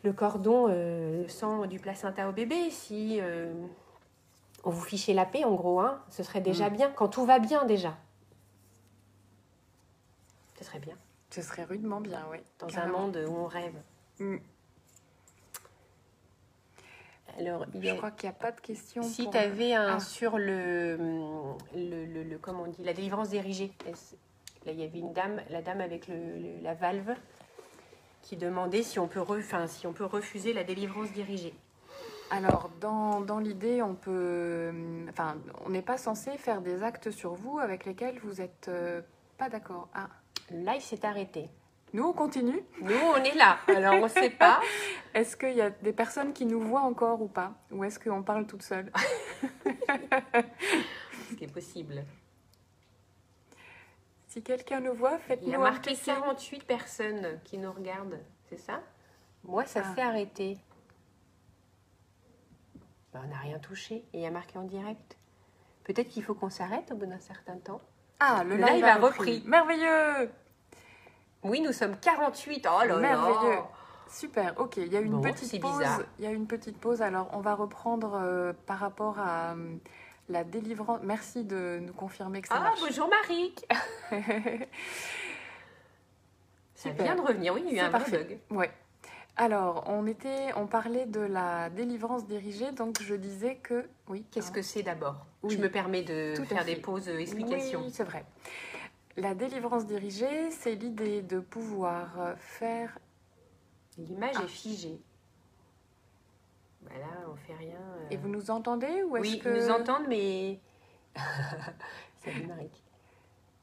le cordon, le sang du placenta au bébé, si on vous fichait la paix en gros, hein, ce serait déjà Mm. bien, quand tout va bien déjà. Ce serait bien, Ce serait rudement bien, oui. dans Carrément. un monde où on rêve. Mm. Alors, il Je a- crois qu'il n'y a pas de questions. Si pour- tu avais un Ah. sur le, le, le, le- comment on dit, la délivrance dirigée. Là, il y avait une dame, la dame avec le, la valve, qui demandait si on, peut re- enfin, si on peut refuser la délivrance dirigée. Alors, dans, dans l'idée, on peut. Enfin, on n'est pas censé faire des actes sur vous avec lesquels vous n'êtes pas d'accord. Ah, Le live s'est arrêté. nous, on continue. Nous, on est là. Alors, on ne sait pas. Est-ce qu'il y a des personnes qui nous voient encore ou pas? Ou est-ce qu'on parle toute seule? Ce qui est possible. Si quelqu'un nous voit, Il y a faites-nous marqué petit signe. 48 personnes qui nous regardent. C'est ça? Moi, ça Ah. s'est arrêté. Ben, on n'a rien touché. Et il y a marqué en direct. Peut-être qu'il faut qu'on s'arrête au bout d'un certain temps. Ah, le Le live, live a repris. repris. Merveilleux Oui, nous sommes 48. Oh là Merveilleux. là Super, ok, il y a une Bon, petite pause. bizarre. Il y a une petite pause. Alors, on va reprendre euh, par rapport à euh, la délivrance. Merci de nous confirmer que ça Ah, marche. bonjour Marie Ça Super. vient de revenir, oui, il y a eu un bug. Ouais. Alors, on était, on parlait de la délivrance dirigée, donc je disais que oui. Qu'est-ce que c'est d'abord? Oui. Je me permets de Tout faire des pauses euh, explications. Oui, c'est vrai. La délivrance dirigée, c'est l'idée de pouvoir euh, faire. L'image Ah. est figée. Voilà, on fait rien. euh. Et vous nous entendez ou est-ce Oui, que ils nous entendent, mais. Salut Marie.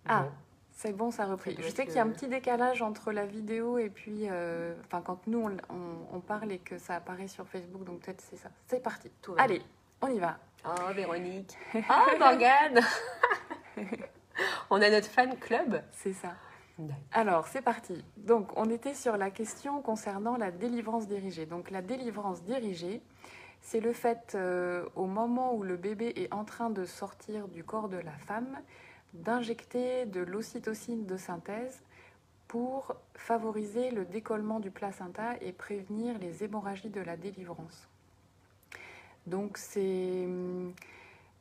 Ah. C'est bon, ça a repris. Je sais qu'il y a un petit décalage entre la vidéo et puis, euh, enfin, quand nous on, on- on parle et que ça apparaît sur Facebook, donc peut-être c'est ça. C'est parti. Tout Allez, on y va. Oh, Véronique. Oh, Morgane On a notre fan club. C'est ça. Alors, c'est parti. Donc, on était sur la question concernant la délivrance dirigée. Donc, la délivrance dirigée, c'est le fait, euh, au moment où le bébé est en train de sortir du corps de la femme, d'injecter de l'ocytocine de synthèse pour favoriser le décollement du placenta et prévenir les hémorragies de la délivrance. Donc, c'est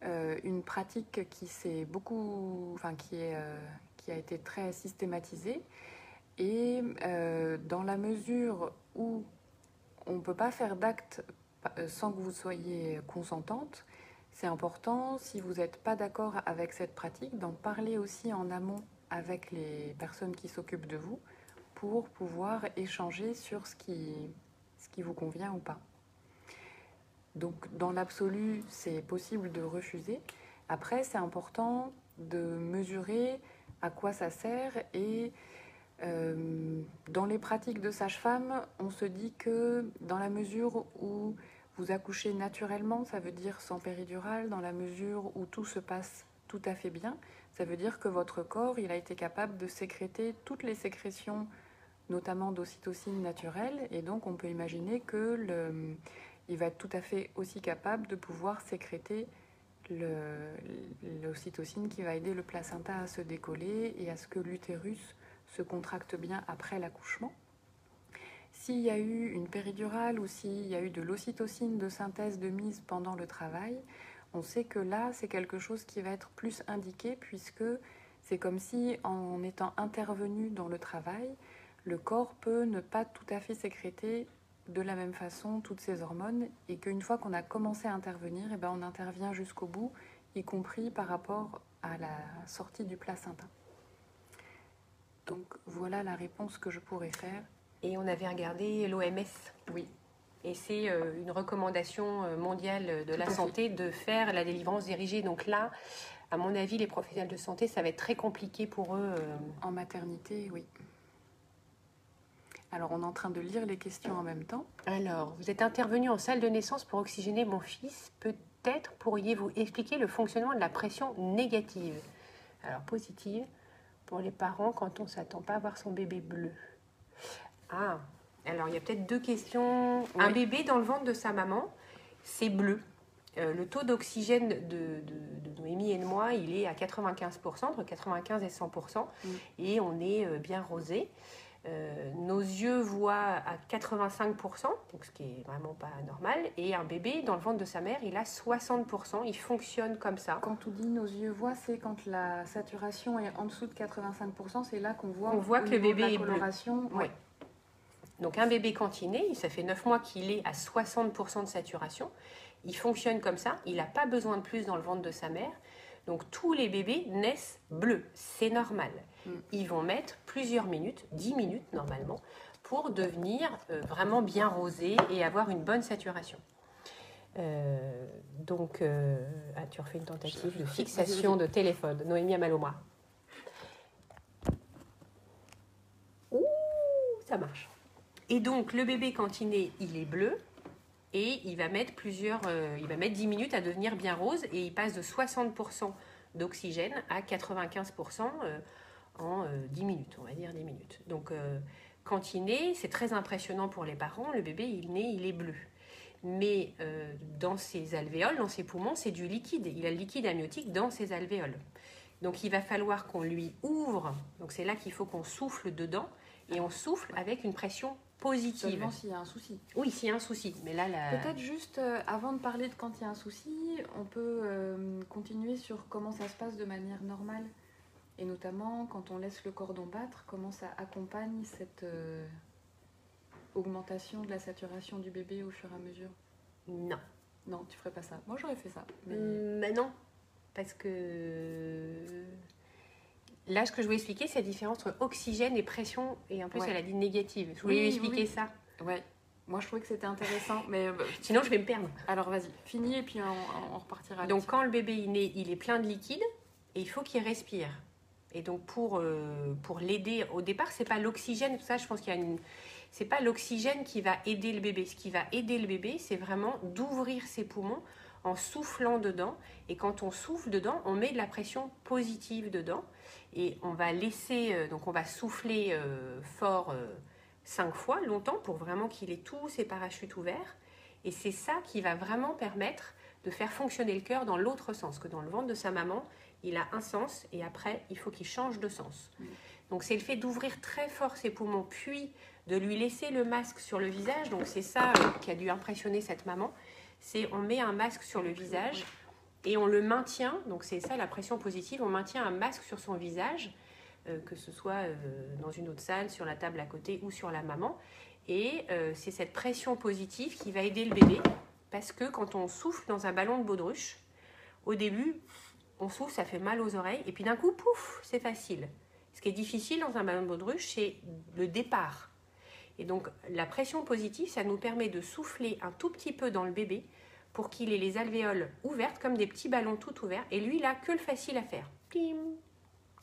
euh, une pratique qui s'est beaucoup, enfin qui est, euh, qui a été très systématisée et euh, dans la mesure où on ne peut pas faire d'acte sans que vous soyez consentante, c'est important, si vous n'êtes pas d'accord avec cette pratique, d'en parler aussi en amont avec les personnes qui s'occupent de vous pour pouvoir échanger sur ce qui, ce qui vous convient ou pas. Donc dans l'absolu, c'est possible de refuser. Après, c'est important de mesurer à quoi ça sert et euh, dans les pratiques de sage-femme, on se dit que dans la mesure où vous accouchez naturellement, ça veut dire sans péridurale, dans la mesure où tout se passe tout à fait bien, ça veut dire que votre corps, il a été capable de sécréter toutes les sécrétions, notamment d'ocytocine naturelle, et donc on peut imaginer que le, il va être tout à fait aussi capable de pouvoir sécréter l'ocytocine qui va aider le placenta à se décoller et à ce que l'utérus se contracte bien après l'accouchement. S'il y a eu une péridurale ou s'il y a eu de l'ocytocine de synthèse de mise pendant le travail, on sait que là, c'est quelque chose qui va être plus indiqué puisque c'est comme si en étant intervenu dans le travail, le corps peut ne pas tout à fait sécréter de la même façon toutes ces hormones et qu'une fois qu'on a commencé à intervenir, et eh ben on intervient jusqu'au bout, y compris par rapport à la sortie du placenta. Donc voilà la réponse que je pourrais faire. Et on avait regardé l'OMS. Oui. Et c'est euh, une recommandation euh, mondiale de la santé de faire la délivrance dirigée. Donc là, à mon avis, les professionnels de santé, ça va être très compliqué pour eux. Euh. En maternité, oui. Alors, on est en train de lire les questions en même temps. Alors, vous êtes intervenu en salle de naissance pour oxygéner mon fils. Peut-être pourriez-vous expliquer le fonctionnement de la pression négative? Alors, positive pour les parents quand on ne s'attend pas à voir son bébé bleu. Ah, alors il y a peut-être deux questions. Un bébé dans le ventre de sa maman, c'est bleu. Euh, le taux d'oxygène de, Noémie et de moi, il est à 95%, entre 95 et 100%, mm. et on est euh, bien rosé. Euh, nos yeux voient à 85%, donc ce qui est vraiment pas normal, et un bébé dans le ventre de sa mère, il a 60%, il fonctionne comme ça. Quand on dit nos yeux voient, c'est quand la saturation est en dessous de 85%, c'est là qu'on voit, on voit que le bébé est bleu. Oui. Donc un bébé quand il naît, ça fait 9 mois qu'il est à 60% de saturation, il fonctionne comme ça, il n'a pas besoin de plus dans le ventre de sa mère, donc tous les bébés naissent bleus, c'est normal. Mm. Ils vont mettre plusieurs minutes, 10 minutes normalement, pour devenir euh, vraiment bien rosés et avoir une bonne saturation. Euh, donc, euh, ah, tu refais une tentative de fixation de téléphone. Noémie Amaloma. Ouh, ça marche. Et donc, le bébé, quand il naît, il est bleu et il va mettre plusieurs, euh, il va mettre 10 minutes à devenir bien rose et il passe de 60% d'oxygène à 95% euh, en 10 euh, minutes, on va dire 10 minutes. Donc quand il naît, c'est très impressionnant pour les parents, le bébé il naît, il est bleu. Mais dans ses alvéoles, dans ses poumons, c'est du liquide. Il a le liquide amniotique dans ses alvéoles. Donc il va falloir qu'on lui ouvre, donc c'est là qu'il faut qu'on souffle dedans, et on souffle avec une pression positive. Seulement s'il y a un souci. Oui, s'il y a un souci. Mais là, Peut-être juste, euh, avant de parler de quand il y a un souci, on peut euh, continuer sur comment ça se passe de manière normale. Et notamment, quand on laisse le cordon battre, comment ça accompagne cette euh, augmentation de la saturation du bébé au fur et à mesure? Non. Non, tu ferais pas ça. Moi, j'aurais fait ça. Mais... mais non, parce que Là, ce que je voulais expliquer, c'est la différence entre oxygène et pression. Et en plus, elle a dit négative. Je voulais expliquer ça. Ouais. Moi, je trouvais que c'était intéressant, mais... Euh, Sinon, je vais me perdre. Alors, vas-y, finis et puis on, repartira. Donc, quand le bébé est né, il est plein de liquide et il faut qu'il respire. Et donc, pour, euh, pour l'aider, au départ, c'est pas l'oxygène, tout ça, je pense qu'il y a une... C'est pas l'oxygène qui va aider le bébé. Ce qui va aider le bébé, c'est vraiment d'ouvrir ses poumons en soufflant dedans. Et quand on souffle dedans, on met de la pression positive dedans et on va laisser, euh, donc on va souffler euh, fort euh, cinq fois, longtemps, pour vraiment qu'il ait tous ses parachutes ouverts. Et c'est ça qui va vraiment permettre de faire fonctionner le cœur dans l'autre sens, que dans le ventre de sa maman, il a un sens et après, il faut qu'il change de sens. Donc c'est le fait d'ouvrir très fort ses poumons, puis de lui laisser le masque sur le visage. Donc c'est ça qui a dû impressionner cette maman. C'est on met un masque sur le visage et on le maintient, donc c'est ça la pression positive, on maintient un masque sur son visage, euh, que ce soit euh, dans une autre salle, sur la table à côté ou sur la maman. Et euh, c'est cette pression positive qui va aider le bébé, parce que quand on souffle dans un ballon de baudruche, au début, on souffle, ça fait mal aux oreilles, et puis d'un coup, pouf, c'est facile. Ce qui est difficile dans un ballon de baudruche, c'est le départ. Et donc la pression positive, ça nous permet de souffler un tout petit peu dans le bébé pour qu'il ait les alvéoles ouvertes comme des petits ballons tout ouverts. Et lui, a que le facile à faire. Tim,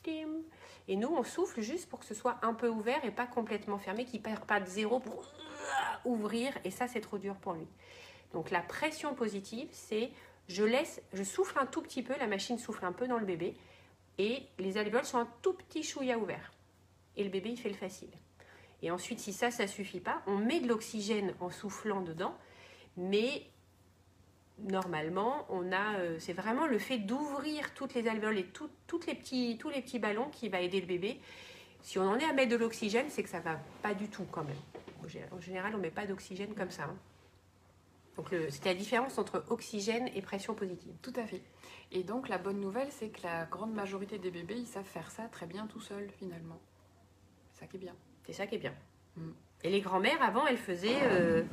tim. Et nous, on souffle juste pour que ce soit un peu ouvert et pas complètement fermé, qu'il ne perd pas de zéro pour ouvrir. Et ça, c'est trop dur pour lui. Donc la pression positive, c'est je laisse, je souffle un tout petit peu, la machine souffle un peu dans le bébé et les alvéoles sont un tout petit chouïa ouvert. Et le bébé, il fait le facile. Et ensuite, si ça, ça suffit pas, on met de l'oxygène en soufflant dedans, mais normalement, on a, euh, c'est vraiment le fait d'ouvrir toutes les alvéoles et toutes les petits, tous les petits ballons qui va aider le bébé. Si on en est à mettre de l'oxygène, c'est que ça va pas du tout quand même. En général, on met pas d'oxygène comme ça. Hein. Donc c'est la différence entre oxygène et pression positive. Tout à fait. Et donc la bonne nouvelle, c'est que la grande majorité des bébés, ils savent faire ça très bien tout seuls finalement. C'est ça qui est bien. C'est ça qui est bien. Mm. Et les grands-mères, avant, elles faisaient euh,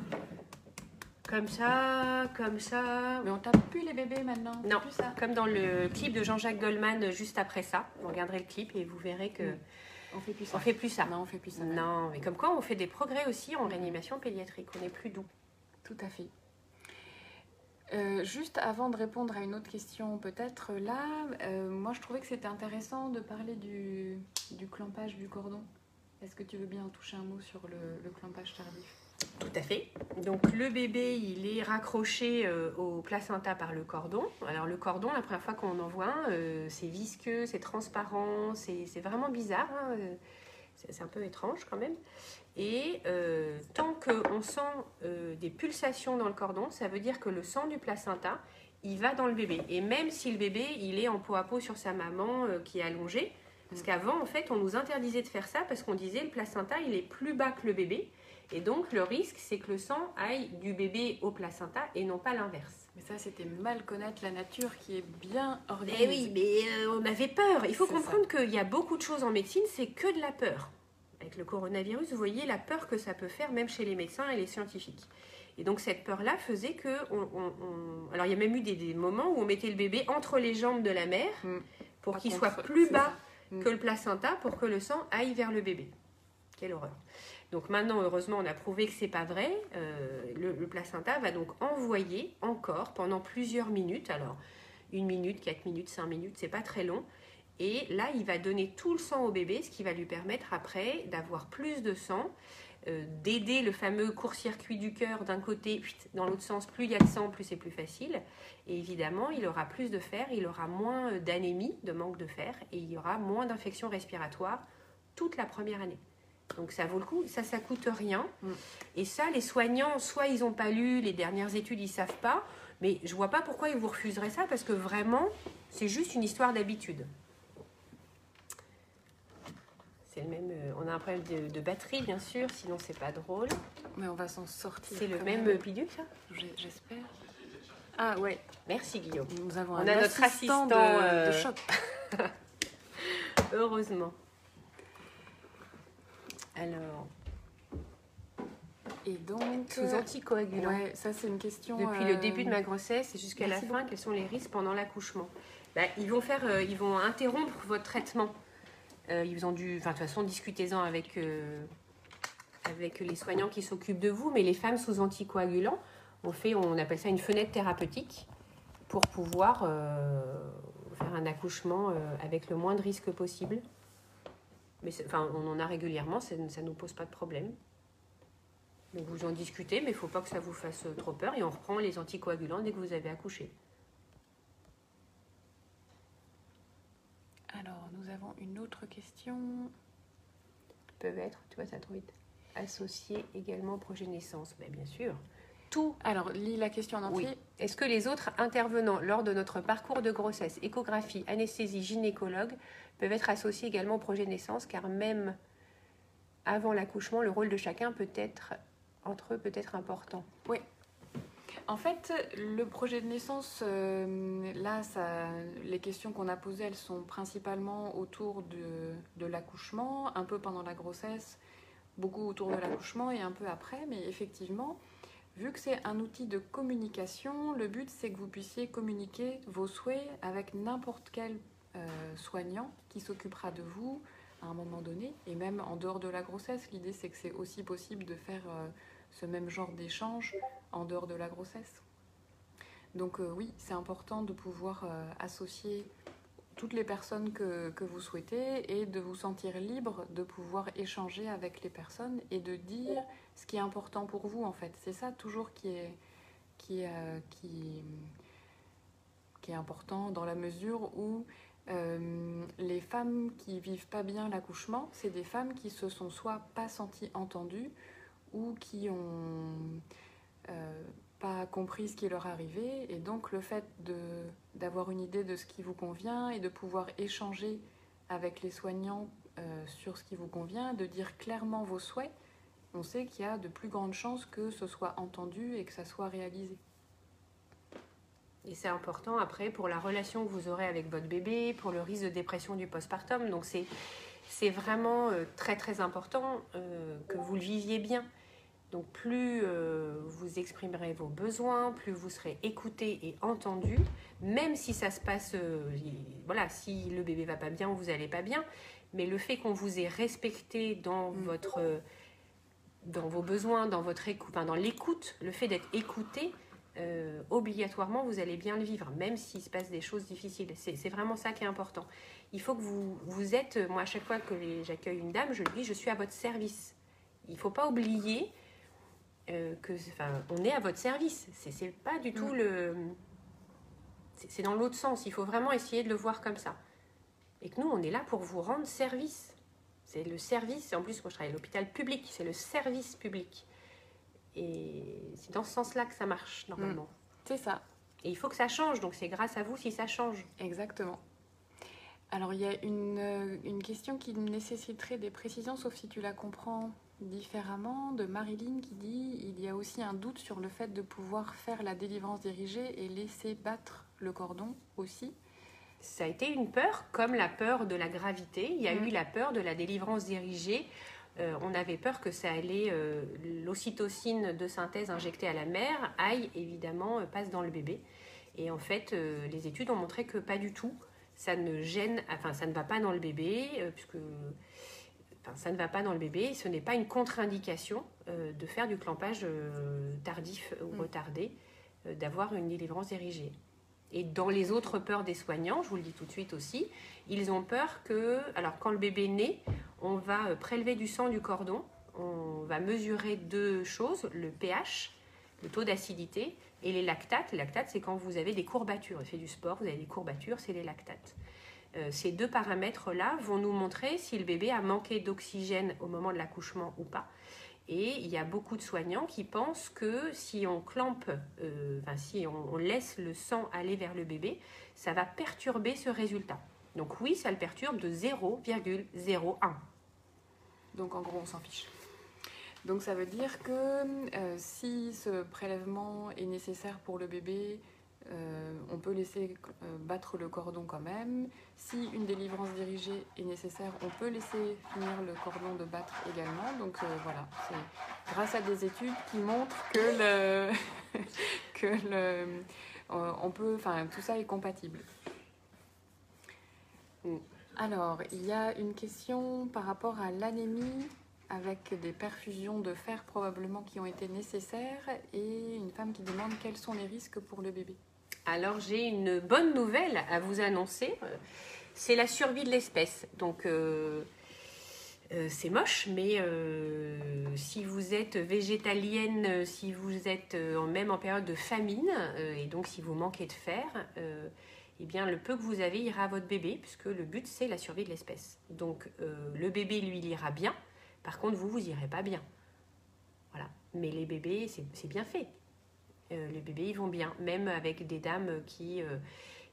comme ça, comme ça. Mais on tape plus les bébés maintenant. Non, plus ça. comme dans le clip de Jean-Jacques Goldman juste après ça. Vous regarderez le clip et vous verrez que... Mm. On fait plus ça. On fait plus ça. Non, on fait plus ça. Non, mais comme quoi on fait des progrès aussi en réanimation pédiatrique. On est plus doux. Tout à fait. Euh, juste avant de répondre à une autre question, peut-être là, euh, moi je trouvais que c'était intéressant de parler du, du, clampage du cordon. Est-ce que tu veux bien toucher un mot sur le, clampage tardif? Tout à fait. Donc le bébé, il est raccroché euh, au placenta par le cordon. Alors le cordon, la première fois qu'on en voit un, c'est visqueux, c'est transparent, c'est vraiment bizarre. Hein, c'est un peu étrange quand même. Et euh, tant qu'on sent euh, des pulsations dans le cordon, ça veut dire que le sang du placenta, il va dans le bébé. Et même si le bébé, il est en peau à peau sur sa maman euh, qui est allongée, parce qu'avant, en fait, on nous interdisait de faire ça parce qu'on disait le placenta, il est plus bas que le bébé. Et donc, le risque, c'est que le sang aille du bébé au placenta et non pas l'inverse. Mais ça, c'était mal connaître la nature qui est bien organisée. Eh oui, mais on avait peur. Il faut comprendre qu'il y a beaucoup de choses en médecine, c'est que de la peur avec le coronavirus, vous voyez la peur que ça peut faire, même chez les médecins et les scientifiques. Et donc cette peur-là faisait que... Alors il y a même eu des, moments où on mettait le bébé entre les jambes de la mère mm. pour qu'il soit plus bas mm. que le placenta pour que le sang aille vers le bébé. Quelle horreur. Donc maintenant, heureusement, on a prouvé que c'est pas vrai. Euh, le, placenta va donc envoyer encore pendant plusieurs minutes. Alors, une minute, quatre minutes, cinq minutes, c'est pas très long. Et là, il va donner tout le sang au bébé, ce qui va lui permettre après d'avoir plus de sang, euh, d'aider le fameux court-circuit du cœur d'un côté, dans l'autre sens, plus il y a de sang, plus c'est plus facile. Et évidemment, il aura plus de fer, il aura moins d'anémie, de manque de fer, et il y aura moins d'infections respiratoires toute la première année. Donc ça vaut le coup, ça, ça coûte rien. Mm. Et ça, les soignants, soit ils n'ont pas lu les dernières études, ils savent pas, mais je vois pas pourquoi ils vous refuseraient ça, parce que vraiment, c'est juste une histoire d'habitude. C'est le même. Euh, on a un problème de, batterie, bien sûr, sinon c'est pas drôle. Mais on va s'en sortir. C'est le même, bidule, ça? J'espère. Ah ouais. Merci Guillaume. Nous avons un on a notre assistant de, euh, choc. Heureusement. Alors. Et donc. Sous anticoagulants. Ouais, ça c'est une question. Depuis le début de ma grossesse et jusqu'à la fin, quels sont les risques pendant l'accouchement? Bah, ils vont faire, ils vont interrompre votre traitement. Euh, ils ont dû, enfin, de toute façon, discutez-en avec, euh, avec les soignants qui s'occupent de vous. Mais les femmes sous anticoagulants, on fait, on appelle ça une fenêtre thérapeutique pour pouvoir euh, faire un accouchement avec le moins de risques possible. Mais enfin, on en a régulièrement, ça ne nous pose pas de problème. Donc vous en discutez, mais il ne faut pas que ça vous fasse trop peur. Et on reprend les anticoagulants dès que vous avez accouché. Alors, nous avons une autre question. Peuvent être, tu vois, ça trop vite. Associés également au projet de naissance. Mais bien sûr. Tout. Alors, lis la question en entier. Est-ce que les autres intervenants lors de notre parcours de grossesse, échographie, anesthésie, gynécologue, peuvent être associés également au projet de naissance? Car même avant l'accouchement, le rôle de chacun peut être, entre eux, peut être important. Oui, en fait, le projet de naissance, euh, là, les questions qu'on a posées, elles sont principalement autour de, l'accouchement, un peu pendant la grossesse, beaucoup autour de l'accouchement et un peu après. Mais effectivement, vu que c'est un outil de communication, le but, c'est que vous puissiez communiquer vos souhaits avec n'importe quel euh, soignant qui s'occupera de vous à un moment donné, et même en dehors de la grossesse. L'idée, c'est que c'est aussi possible de faire euh, ce même genre d'échange en dehors de la grossesse. Donc euh, oui, c'est important de pouvoir associer toutes les personnes que, vous souhaitez et de vous sentir libre de pouvoir échanger avec les personnes et de dire ce qui est important pour vous en fait. C'est ça toujours qui est, est important dans la mesure où euh, les femmes qui vivent pas bien l'accouchement, c'est des femmes qui se sont soit pas senties entendues ou qui ont euh, pas compris ce qui leur arrivait. Et donc le fait d'avoir une idée de ce qui vous convient et de pouvoir échanger avec les soignants euh, sur ce qui vous convient, de dire clairement vos souhaits, on sait qu'il y a de plus grandes chances que ce soit entendu et que ça soit réalisé. Et c'est important après pour la relation que vous aurez avec votre bébé, pour le risque de dépression du postpartum. Donc c'est, c'est vraiment euh, très très important euh, que vous le viviez bien. Donc plus euh, vous exprimerez vos besoins, plus vous serez écouté et entendu, même si ça se passe, voilà, si le bébé va pas bien ou vous n'allez pas bien, mais le fait qu'on vous ait respecté dans mm. votre, dans vos besoins, dans votre écoute, enfin, dans l'écoute, le fait d'être écouté, euh, obligatoirement, vous allez bien le vivre, même s'il se passe des choses difficiles. C'est vraiment ça qui est important. Il faut que vous, vous êtes, moi à chaque fois que j'accueille une dame, je lui dis, je suis à votre service. Il ne faut pas oublier euh, que, enfin, on est à votre service. C'est pas du tout mm. le... C'est dans l'autre sens. Il faut vraiment essayer de le voir comme ça. Et que nous, on est là pour vous rendre service. C'est le service, en plus, moi je travaille à l'hôpital public, c'est le service public. Et c'est dans ce sens-là que ça marche normalement. Mm. C'est ça. Et il faut que ça change, donc c'est grâce à vous si ça change. Exactement. Alors il y a une, euh, une, question qui nécessiterait des précisions, sauf si tu la comprends différemment, de Marilyn qui dit il y a aussi un doute sur le fait de pouvoir faire la délivrance dirigée et laisser battre le cordon aussi. Ça a été une peur, comme la peur de la gravité. Il y a mm. eu la peur de la délivrance dirigée euh, on avait peur que ça allait, euh, l'ocytocine de synthèse injectée à la mère aille évidemment, euh, passe dans le bébé. Et en fait, les études ont montré que pas du tout. Ça ne gêne, enfin, ça ne va pas dans le bébé, puisque enfin, ça ne va pas dans le bébé. Ce n'est pas une contre-indication de faire du clampage tardif ou mm. retardé, d'avoir une délivrance dirigée. Et dans les autres peurs des soignants, je vous le dis tout de suite aussi, ils ont peur que, alors quand le bébé naît, on va euh, prélever du sang du cordon, on va mesurer deux choses, le pH, le taux d'acidité, et les lactates. Les lactates, c'est quand vous avez des courbatures. Fait du sport, vous avez des courbatures, c'est les lactates. Euh, ces deux paramètres-là vont nous montrer si le bébé a manqué d'oxygène au moment de l'accouchement ou pas. Et il y a beaucoup de soignants qui pensent que si on euh, enfin, si on, laisse le sang aller vers le bébé, ça va perturber ce résultat. Donc oui, ça le perturbe de 0,01. Donc en gros, on s'en fiche. Donc ça veut dire que euh, si ce prélèvement est nécessaire pour le bébé, euh, on peut laisser euh, battre le cordon quand même. Si une délivrance dirigée est nécessaire, on peut laisser finir le cordon de battre également. Donc euh, voilà, c'est grâce à des études qui montrent que le, que le, on peut, enfin tout ça est compatible. Alors, il y a une question par rapport à l'anémie avec des perfusions de fer probablement qui ont été nécessaires et une femme qui demande quels sont les risques pour le bébé. Alors j'ai une bonne nouvelle à vous annoncer. C'est la survie de l'espèce. Donc euh, euh, c'est moche, mais euh, si vous êtes végétalienne, si vous êtes même en période de famine, et donc si vous manquez de fer, eh bien le peu que vous avez ira à votre bébé, puisque le but c'est la survie de l'espèce. Donc le bébé lui ira bien, par contre vous vous irez pas bien. Voilà. Mais les bébés c'est bien fait. Euh, les bébés ils vont bien, même avec des dames qui, euh,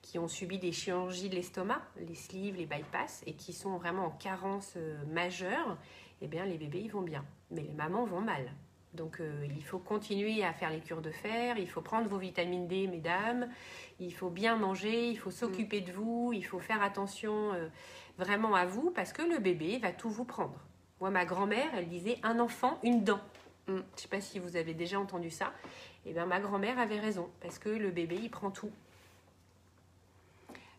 qui ont subi des chirurgies de l'estomac, les sleeves, les bypass, et qui sont vraiment en carence euh, majeure, eh bien les bébés ils vont bien, mais les mamans vont mal. Donc il faut continuer à faire les cures de fer, il faut prendre vos vitamines D, mesdames, il faut bien manger, il faut s'occuper de vous, il faut faire attention vraiment à vous, parce que le bébé va tout vous prendre. Moi, ma grand-mère, elle disait un enfant, une dent. Je ne sais pas si vous avez déjà entendu ça. Eh bien, ma grand-mère avait raison, parce que le bébé, il prend tout.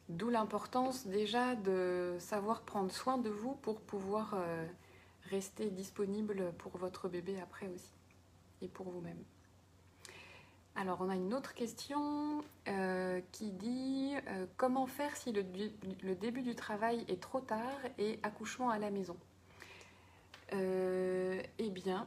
D'où l'importance déjà de savoir prendre soin de vous pour pouvoir euh, rester disponible pour votre bébé après aussi et pour vous-même. Alors on a une autre question euh, qui dit euh, comment faire si le, le, début du travail est trop tard et accouchement à la maison? Eh bien,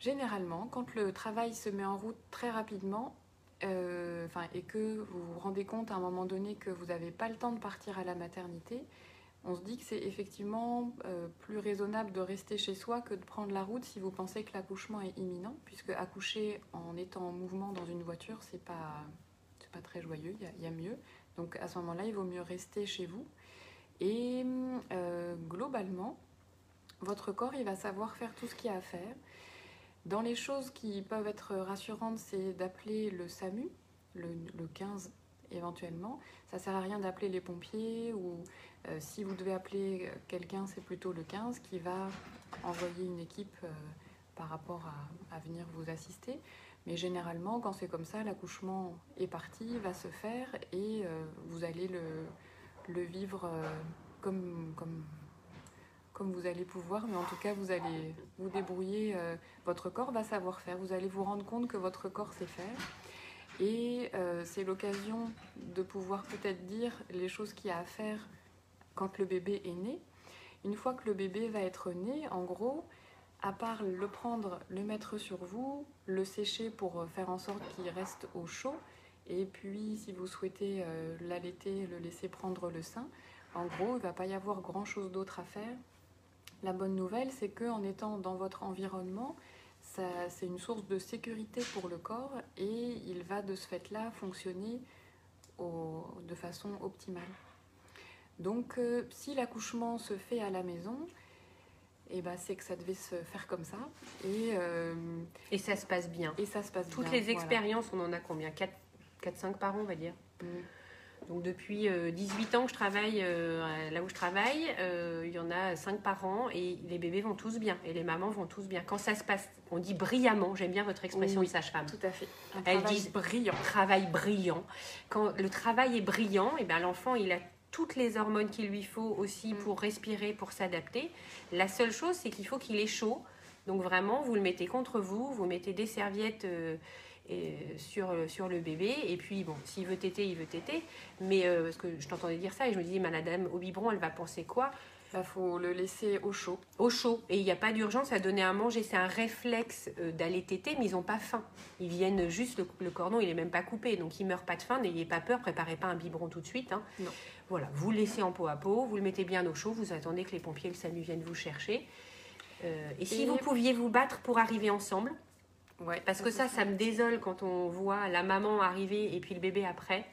généralement, quand le travail se met en route très rapidement, euh, et que vous vous rendez compte à un moment donné que vous n'avez pas le temps de partir à la maternité, on se dit que c'est effectivement euh, plus raisonnable de rester chez soi que de prendre la route si vous pensez que l'accouchement est imminent, puisque accoucher en étant en mouvement dans une voiture, c'est pas, pas très joyeux, il y, a mieux. Donc à ce moment-là, il vaut mieux rester chez vous. Et euh, globalement, votre corps, il va savoir faire tout ce qu'il y a à faire. Dans les choses qui peuvent être rassurantes, c'est d'appeler le SAMU, le, 15 éventuellement. Ça sert à rien d'appeler les pompiers ou euh, si vous devez appeler quelqu'un, c'est plutôt le 15 qui va envoyer une équipe euh, par rapport à, venir vous assister. Mais généralement, quand c'est comme ça, l'accouchement est parti, va se faire et euh, vous allez le, vivre comme, comme comme vous allez pouvoir, mais en tout cas, vous allez vous débrouiller. Euh, votre corps va savoir faire. Vous allez vous rendre compte que votre corps sait faire. Et euh, c'est l'occasion de pouvoir peut-être dire les choses qu'il y a à faire quand le bébé est né. Une fois que le bébé va être né, en gros, à part le prendre, le mettre sur vous, le sécher pour faire en sorte qu'il reste au chaud, et puis si vous souhaitez euh, l'allaiter, le laisser prendre le sein, en gros, il ne va pas y avoir grand-chose d'autre à faire la bonne nouvelle, c'est qu'en étant dans votre environnement, c'est une source de sécurité pour le corps et il va de ce fait-là fonctionner de façon optimale. Donc, euh, si l'accouchement se fait à la maison, eh ben, c'est que ça devait se faire comme ça. Et, euh, et ça se passe bien. Et ça se passe Toutes les expériences, on en a combien? 4-5 par an, on va dire? Mm. Donc depuis 18 euh, ans que je travaille euh, là où je travaille, euh, il y en a 5 par an et les bébés vont tous bien et les mamans vont tous bien. Quand ça se passe, on dit brillamment, j'aime bien votre expression de sage-femme. Tout à fait. Un Elles disent brillant, travail brillant. Quand le travail est brillant, et eh ben l'enfant il a toutes les hormones qu'il lui faut aussi mm. pour respirer, pour s'adapter. La seule chose, c'est qu'il faut qu'il ait chaud. Donc vraiment, vous le mettez contre vous, vous mettez des serviettes sur, sur le bébé. Et puis, bon, s'il veut téter, il veut téter. Mais euh, parce que je t'entendais dire ça et je me disais, madame au biberon, elle va penser quoi? Il bah, faut le laisser au chaud. Au chaud. Et il n'y a pas d'urgence à donner à manger. C'est un réflexe euh, d'aller téter, mais ils n'ont pas faim. Ils viennent juste, le, cordon, il n'est même pas coupé. Donc, ils ne meurent pas de faim. N'ayez pas peur, préparez pas un biberon tout de suite. Hein. Non. Voilà, vous le laissez en peau à peau, vous le mettez bien au chaud, vous attendez que les pompiers, le SAMU viennent vous chercher. Euh, et si vous pouviez vous battre pour arriver ensemble, Ouais, Parce que ça, ça me désole quand on voit la maman arriver et puis le bébé après.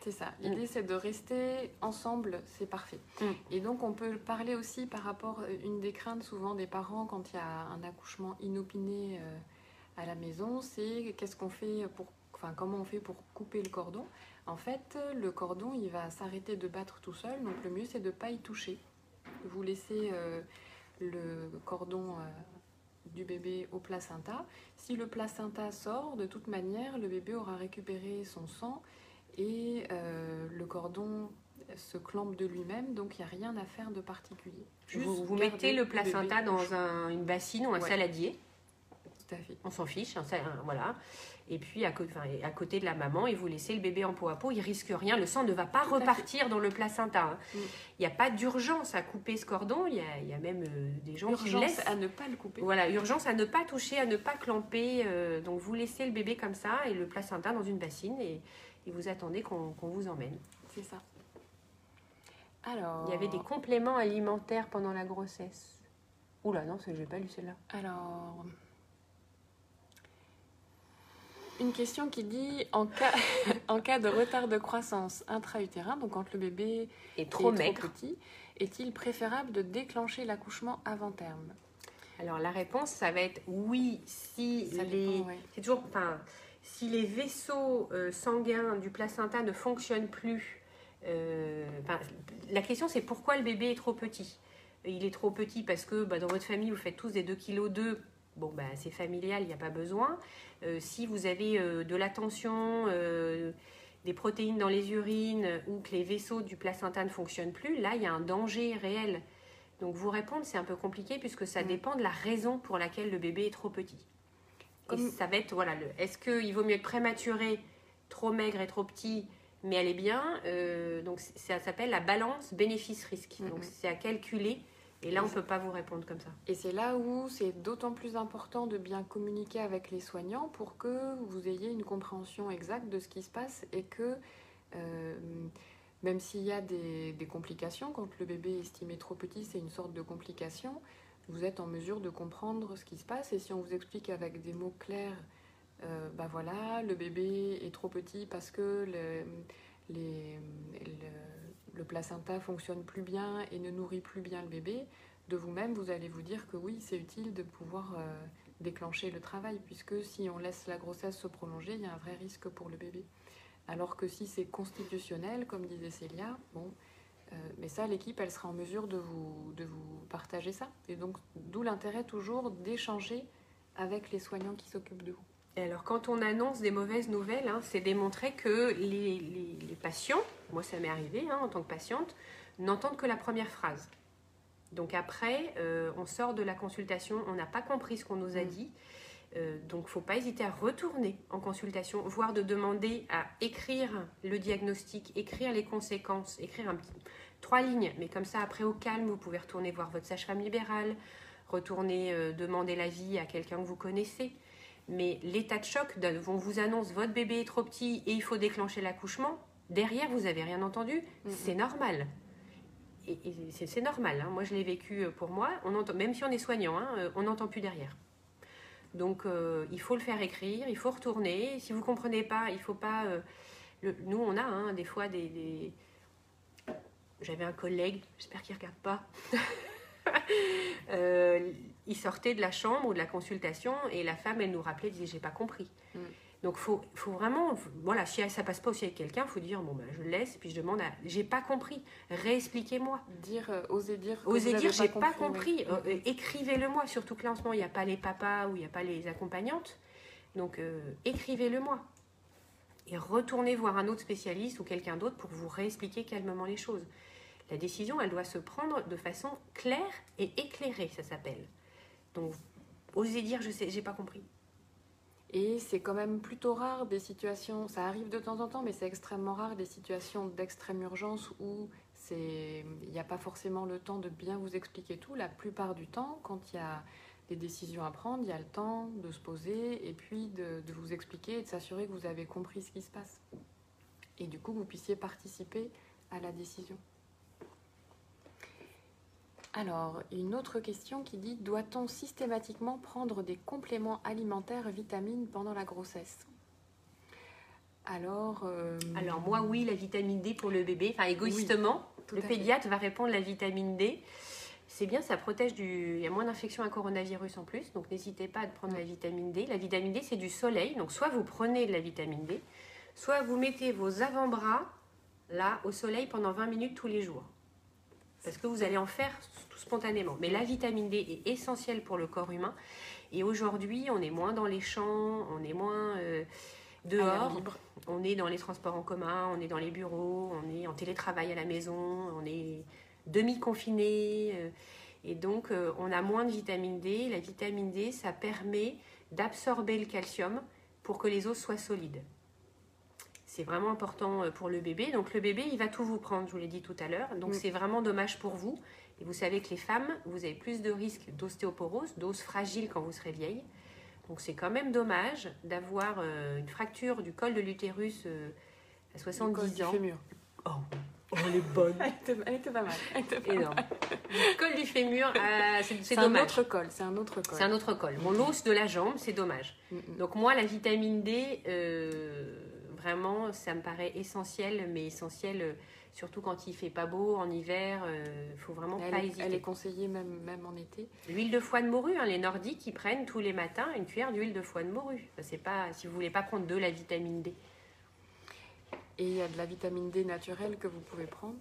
C'est ça. L'idée, mm. c'est de rester ensemble, c'est parfait. Mm. Et donc, on peut parler aussi par rapport, euh, une des craintes souvent des parents quand il y a un accouchement inopiné euh, à la maison, c'est qu'est-ce qu'on fait pour, enfin, comment on fait pour couper le cordon. En fait, le cordon, il va s'arrêter de battre tout seul. Donc, le mieux, c'est de ne pas y toucher. Vous laissez euh, le cordon du bébé au placenta. Si le placenta sort, de toute manière, le bébé aura récupéré son sang et euh, le cordon se clampe de lui-même, donc il n'y a rien à faire de particulier. vous, mettez le placenta dans une bassine ou un saladier. Tout à fait. On s'en fiche, voilà. Et puis à, à, côté de la maman, et vous laissez le bébé en peau à peau, il risque rien, le sang ne va pas repartir dans le placenta. Hein. Mm. Il n'y a pas d'urgence à couper ce cordon, il y a, même euh, des gens qui laissent... à ne pas le couper. Voilà, urgence à ne pas toucher, à ne pas clamper. Euh, donc vous laissez le bébé comme ça et le placenta dans une bassine et, vous attendez qu'on vous emmène. C'est ça. Alors... Il y avait des compléments alimentaires pendant la grossesse. Oula, non, je n'ai pas lu celle-là. Alors une question qui dit en cas, en cas de retard de croissance intra-utérin, donc quand le bébé est trop, petit, est-il préférable de déclencher l'accouchement avant terme? Alors la réponse, ça va être oui si les, c'est toujours, enfin, si les vaisseaux euh, sanguins du placenta ne fonctionnent plus. Euh, la question c'est pourquoi le bébé est trop petit? Il est trop petit parce que bah, dans votre famille vous faites tous des 2 kg 2 bon, bah, c'est familial, il n'y a pas besoin. Euh, si vous avez euh, de la tension, euh, des protéines dans les urines ou que les vaisseaux du placenta ne fonctionnent plus, là, il y a un danger réel. Donc vous répondre, c'est un peu compliqué puisque ça Mm. dépend de la raison pour laquelle le bébé est trop petit. Et ça va être, voilà, le, est-ce qu'il vaut mieux être prématuré, trop maigre et trop petit, mais elle est bien Donc ça s'appelle la balance bénéfice-risque. Donc c'est à calculer. Et là, on ne peut pas vous répondre comme ça. Et c'est là où c'est d'autant plus important de bien communiquer avec les soignants pour que vous ayez une compréhension exacte de ce qui se passe et que euh, même s'il y a des, complications, quand le bébé est estimé trop petit, c'est une sorte de complication, vous êtes en mesure de comprendre ce qui se passe et si on vous explique avec des mots clairs, euh, bah voilà, le bébé est trop petit parce que le, les- le- le placenta fonctionne plus bien et ne nourrit plus bien le bébé, de vous-même, vous allez vous dire que oui, c'est utile de pouvoir euh, déclencher le travail, puisque si on laisse la grossesse se prolonger, il y a un vrai risque pour le bébé. Alors que si c'est constitutionnel, comme disait Célia, bon, euh, mais ça, l'équipe, elle sera en mesure de vous, de vous partager ça. Et donc, d'où l'intérêt toujours d'échanger avec les soignants qui s'occupent de vous. Et alors, quand on annonce des mauvaises nouvelles, hein, c'est démontrer que les, les- les patients, moi ça m'est arrivé hein, en tant que patiente, n'entendent que la première phrase. Donc après, euh, on sort de la consultation, on n'a pas compris ce qu'on nous a Mm. dit. Euh, donc, il ne faut pas hésiter à retourner en consultation, voire de demander à écrire le diagnostic, écrire les conséquences, écrire un petit, trois lignes. Mais comme ça, après, au calme, vous pouvez retourner voir votre sage-femme libérale, retourner euh, demander l'avis à quelqu'un que vous connaissez. Mais l'état de choc, de- on vous annonce votre bébé est trop petit et il faut déclencher l'accouchement. Derrière, vous avez rien entendu. C'est normal. Et, et c'est- normal. hein. Moi, je l'ai vécu euh, pour moi. On entend, même si on est soignant, hein, euh, on n'entend plus derrière. Donc, euh, il faut le faire écrire, il faut retourner. Si vous comprenez pas, il faut pas. euh, le- nous, on a hein, des fois des. des- J'avais un collègue, j'espère qu'il regarde pas. Euh, il sortait de la chambre ou de la consultation et la femme, elle nous rappelait, disait j'ai pas compris. Mm. Donc faut, faut vraiment, voilà, si ça passe pas aussi avec quelqu'un, faut dire bon ben je le laisse puis je demande à, j'ai pas compris, réexpliquez-moi. Dire, euh, oser dire, vous dire j'ai pas compris. Euh, euh, écrivez-le moi, surtout que là en ce moment il n'y a pas les papas ou il n'y a pas les accompagnantes. Donc euh, écrivez-le moi. Et retournez voir un autre spécialiste ou quelqu'un d'autre pour vous réexpliquer calmement les choses. La décision, elle doit se prendre de façon claire et éclairée, ça s'appelle. Donc osez dire je sais, j'ai pas compris. Et c'est quand même plutôt rare des situations, ça arrive de temps en temps, mais c'est extrêmement rare des situations d'extrême urgence où il n'y a pas forcément le temps de bien vous expliquer tout. La plupart du temps, quand il y a des décisions à prendre, il y a le temps de se poser et puis de, de vous expliquer et de s'assurer que vous avez compris ce qui se passe. Et du coup, vous puissiez participer à la décision. Alors, une autre question qui dit doit-on systématiquement prendre des compléments alimentaires vitamines pendant la grossesse? Alors, euh, Alors moi oui, la vitamine D pour le bébé, enfin égoïstement, le fait. pédiatre va répondre la vitamine D. C'est bien, ça protège du. Il y a moins d'infections à coronavirus en plus, donc n'hésitez pas à prendre la vitamine D. La vitamine D, c'est du soleil, donc soit vous prenez de la vitamine D, soit vous mettez vos avant-bras là au soleil pendant 20 minutes tous les jours. Parce que vous allez en faire tout spontanément. Mais la vitamine D est essentielle pour le corps humain. Et aujourd'hui, on est moins dans les champs, on est moins euh, dehors. libre. On est dans les transports en commun, on est dans les bureaux, on est en télétravail à la maison, on est demi-confiné. euh, et donc, euh, on a moins de vitamine D. La vitamine D, ça permet d'absorber le calcium pour que les os soient solides. C'est vraiment important euh, pour le bébé. Donc, le bébé, il va tout vous prendre, je vous l'ai dit tout à l'heure. Donc, Mm. c'est vraiment dommage pour vous. Et vous savez que les femmes, vous avez plus de risques d'ostéoporose, d'os fragile quand vous serez vieille. Donc c'est quand même dommage d'avoir euh, une fracture du col de l'utérus euh, à Du 70 col du ans. fémur. Oh, oh, elle est bonne. Elle était, pas mal. elle était pas Énorme. Du col du fémur, à- c'est c'est C'est un dommage. autre col, c'est un autre col. C'est un autre col. Bon, l'os de la jambe, c'est dommage. Mm, mm. Donc moi, la vitamine D, euh, vraiment, ça me paraît essentiel, mais essentiel euh, surtout quand il fait pas beau en hiver. Il faut vraiment elle, pas est, hésiter. elle est conseillée même, même en été. L'huile de foie de morue, hein, les Nordiques, ils prennent tous les matins une cuillère d'huile de foie de morue. C'est pas si vous voulez pas prendre de la vitamine D. Et il y a de la vitamine D naturelle que vous pouvez prendre.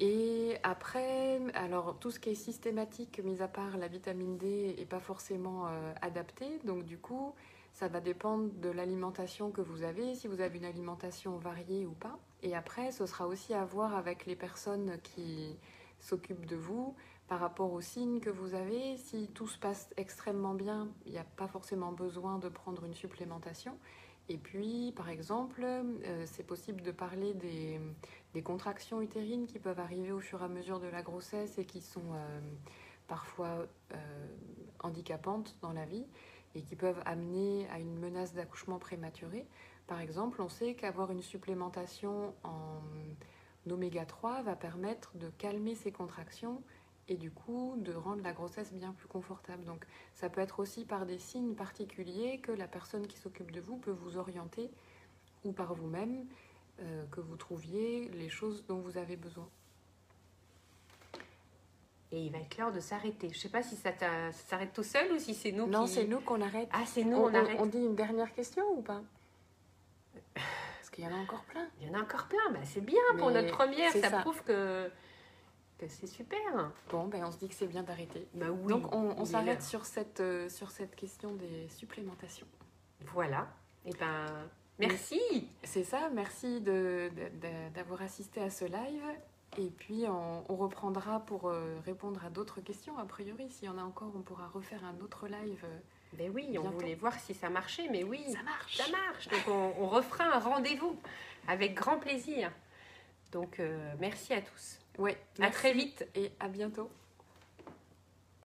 Et après, alors tout ce qui est systématique, mis à part la vitamine D, n'est pas forcément euh, adapté. Donc du coup, Ça va dépendre de l'alimentation que vous avez, si vous avez une alimentation variée ou pas. Et après, ce sera aussi à voir avec les personnes qui s'occupent de vous par rapport aux signes que vous avez. Si tout se passe extrêmement bien, il n'y a pas forcément besoin de prendre une supplémentation. Et puis, par exemple, euh, c'est possible de parler des, contractions utérines qui peuvent arriver au fur et à mesure de la grossesse et qui sont euh, parfois euh, handicapantes dans la vie et qui peuvent amener à une menace d'accouchement prématuré. Par exemple, on sait qu'avoir une supplémentation en oméga 3 va permettre de calmer ces contractions et du coup de rendre la grossesse bien plus confortable. Donc ça peut être aussi par des signes particuliers que la personne qui s'occupe de vous peut vous orienter ou par vous-même euh, que vous trouviez les choses dont vous avez besoin. Et il va être l'heure de s'arrêter. Je ne sais pas si ça, s'arrête tout seul ou si c'est nous non, c'est nous qu'on arrête. Ah, c'est nous, on, arrête. On dit une dernière question ou pas? Parce qu'il y en a encore plein. Il y en a encore plein. Bah, c'est bien pour notre première. Ça, prouve que, c'est super. Bon, ben, on se dit que c'est bien d'arrêter. Bah, oui, Donc, on, s'arrête sur cette, euh, sur cette question des supplémentations. Voilà. Et eh ben, merci. C'est ça. Merci d'avoir assisté à ce live. Et puis, on, reprendra pour euh, répondre à d'autres questions. A priori, s'il y en a encore, on pourra refaire un autre live. Ben oui, on voulait voir si ça marchait, mais oui, ça marche. Ça marche. Donc, on, refera un rendez-vous avec grand plaisir. Donc, euh, merci à tous. Ouais, à très vite et à bientôt.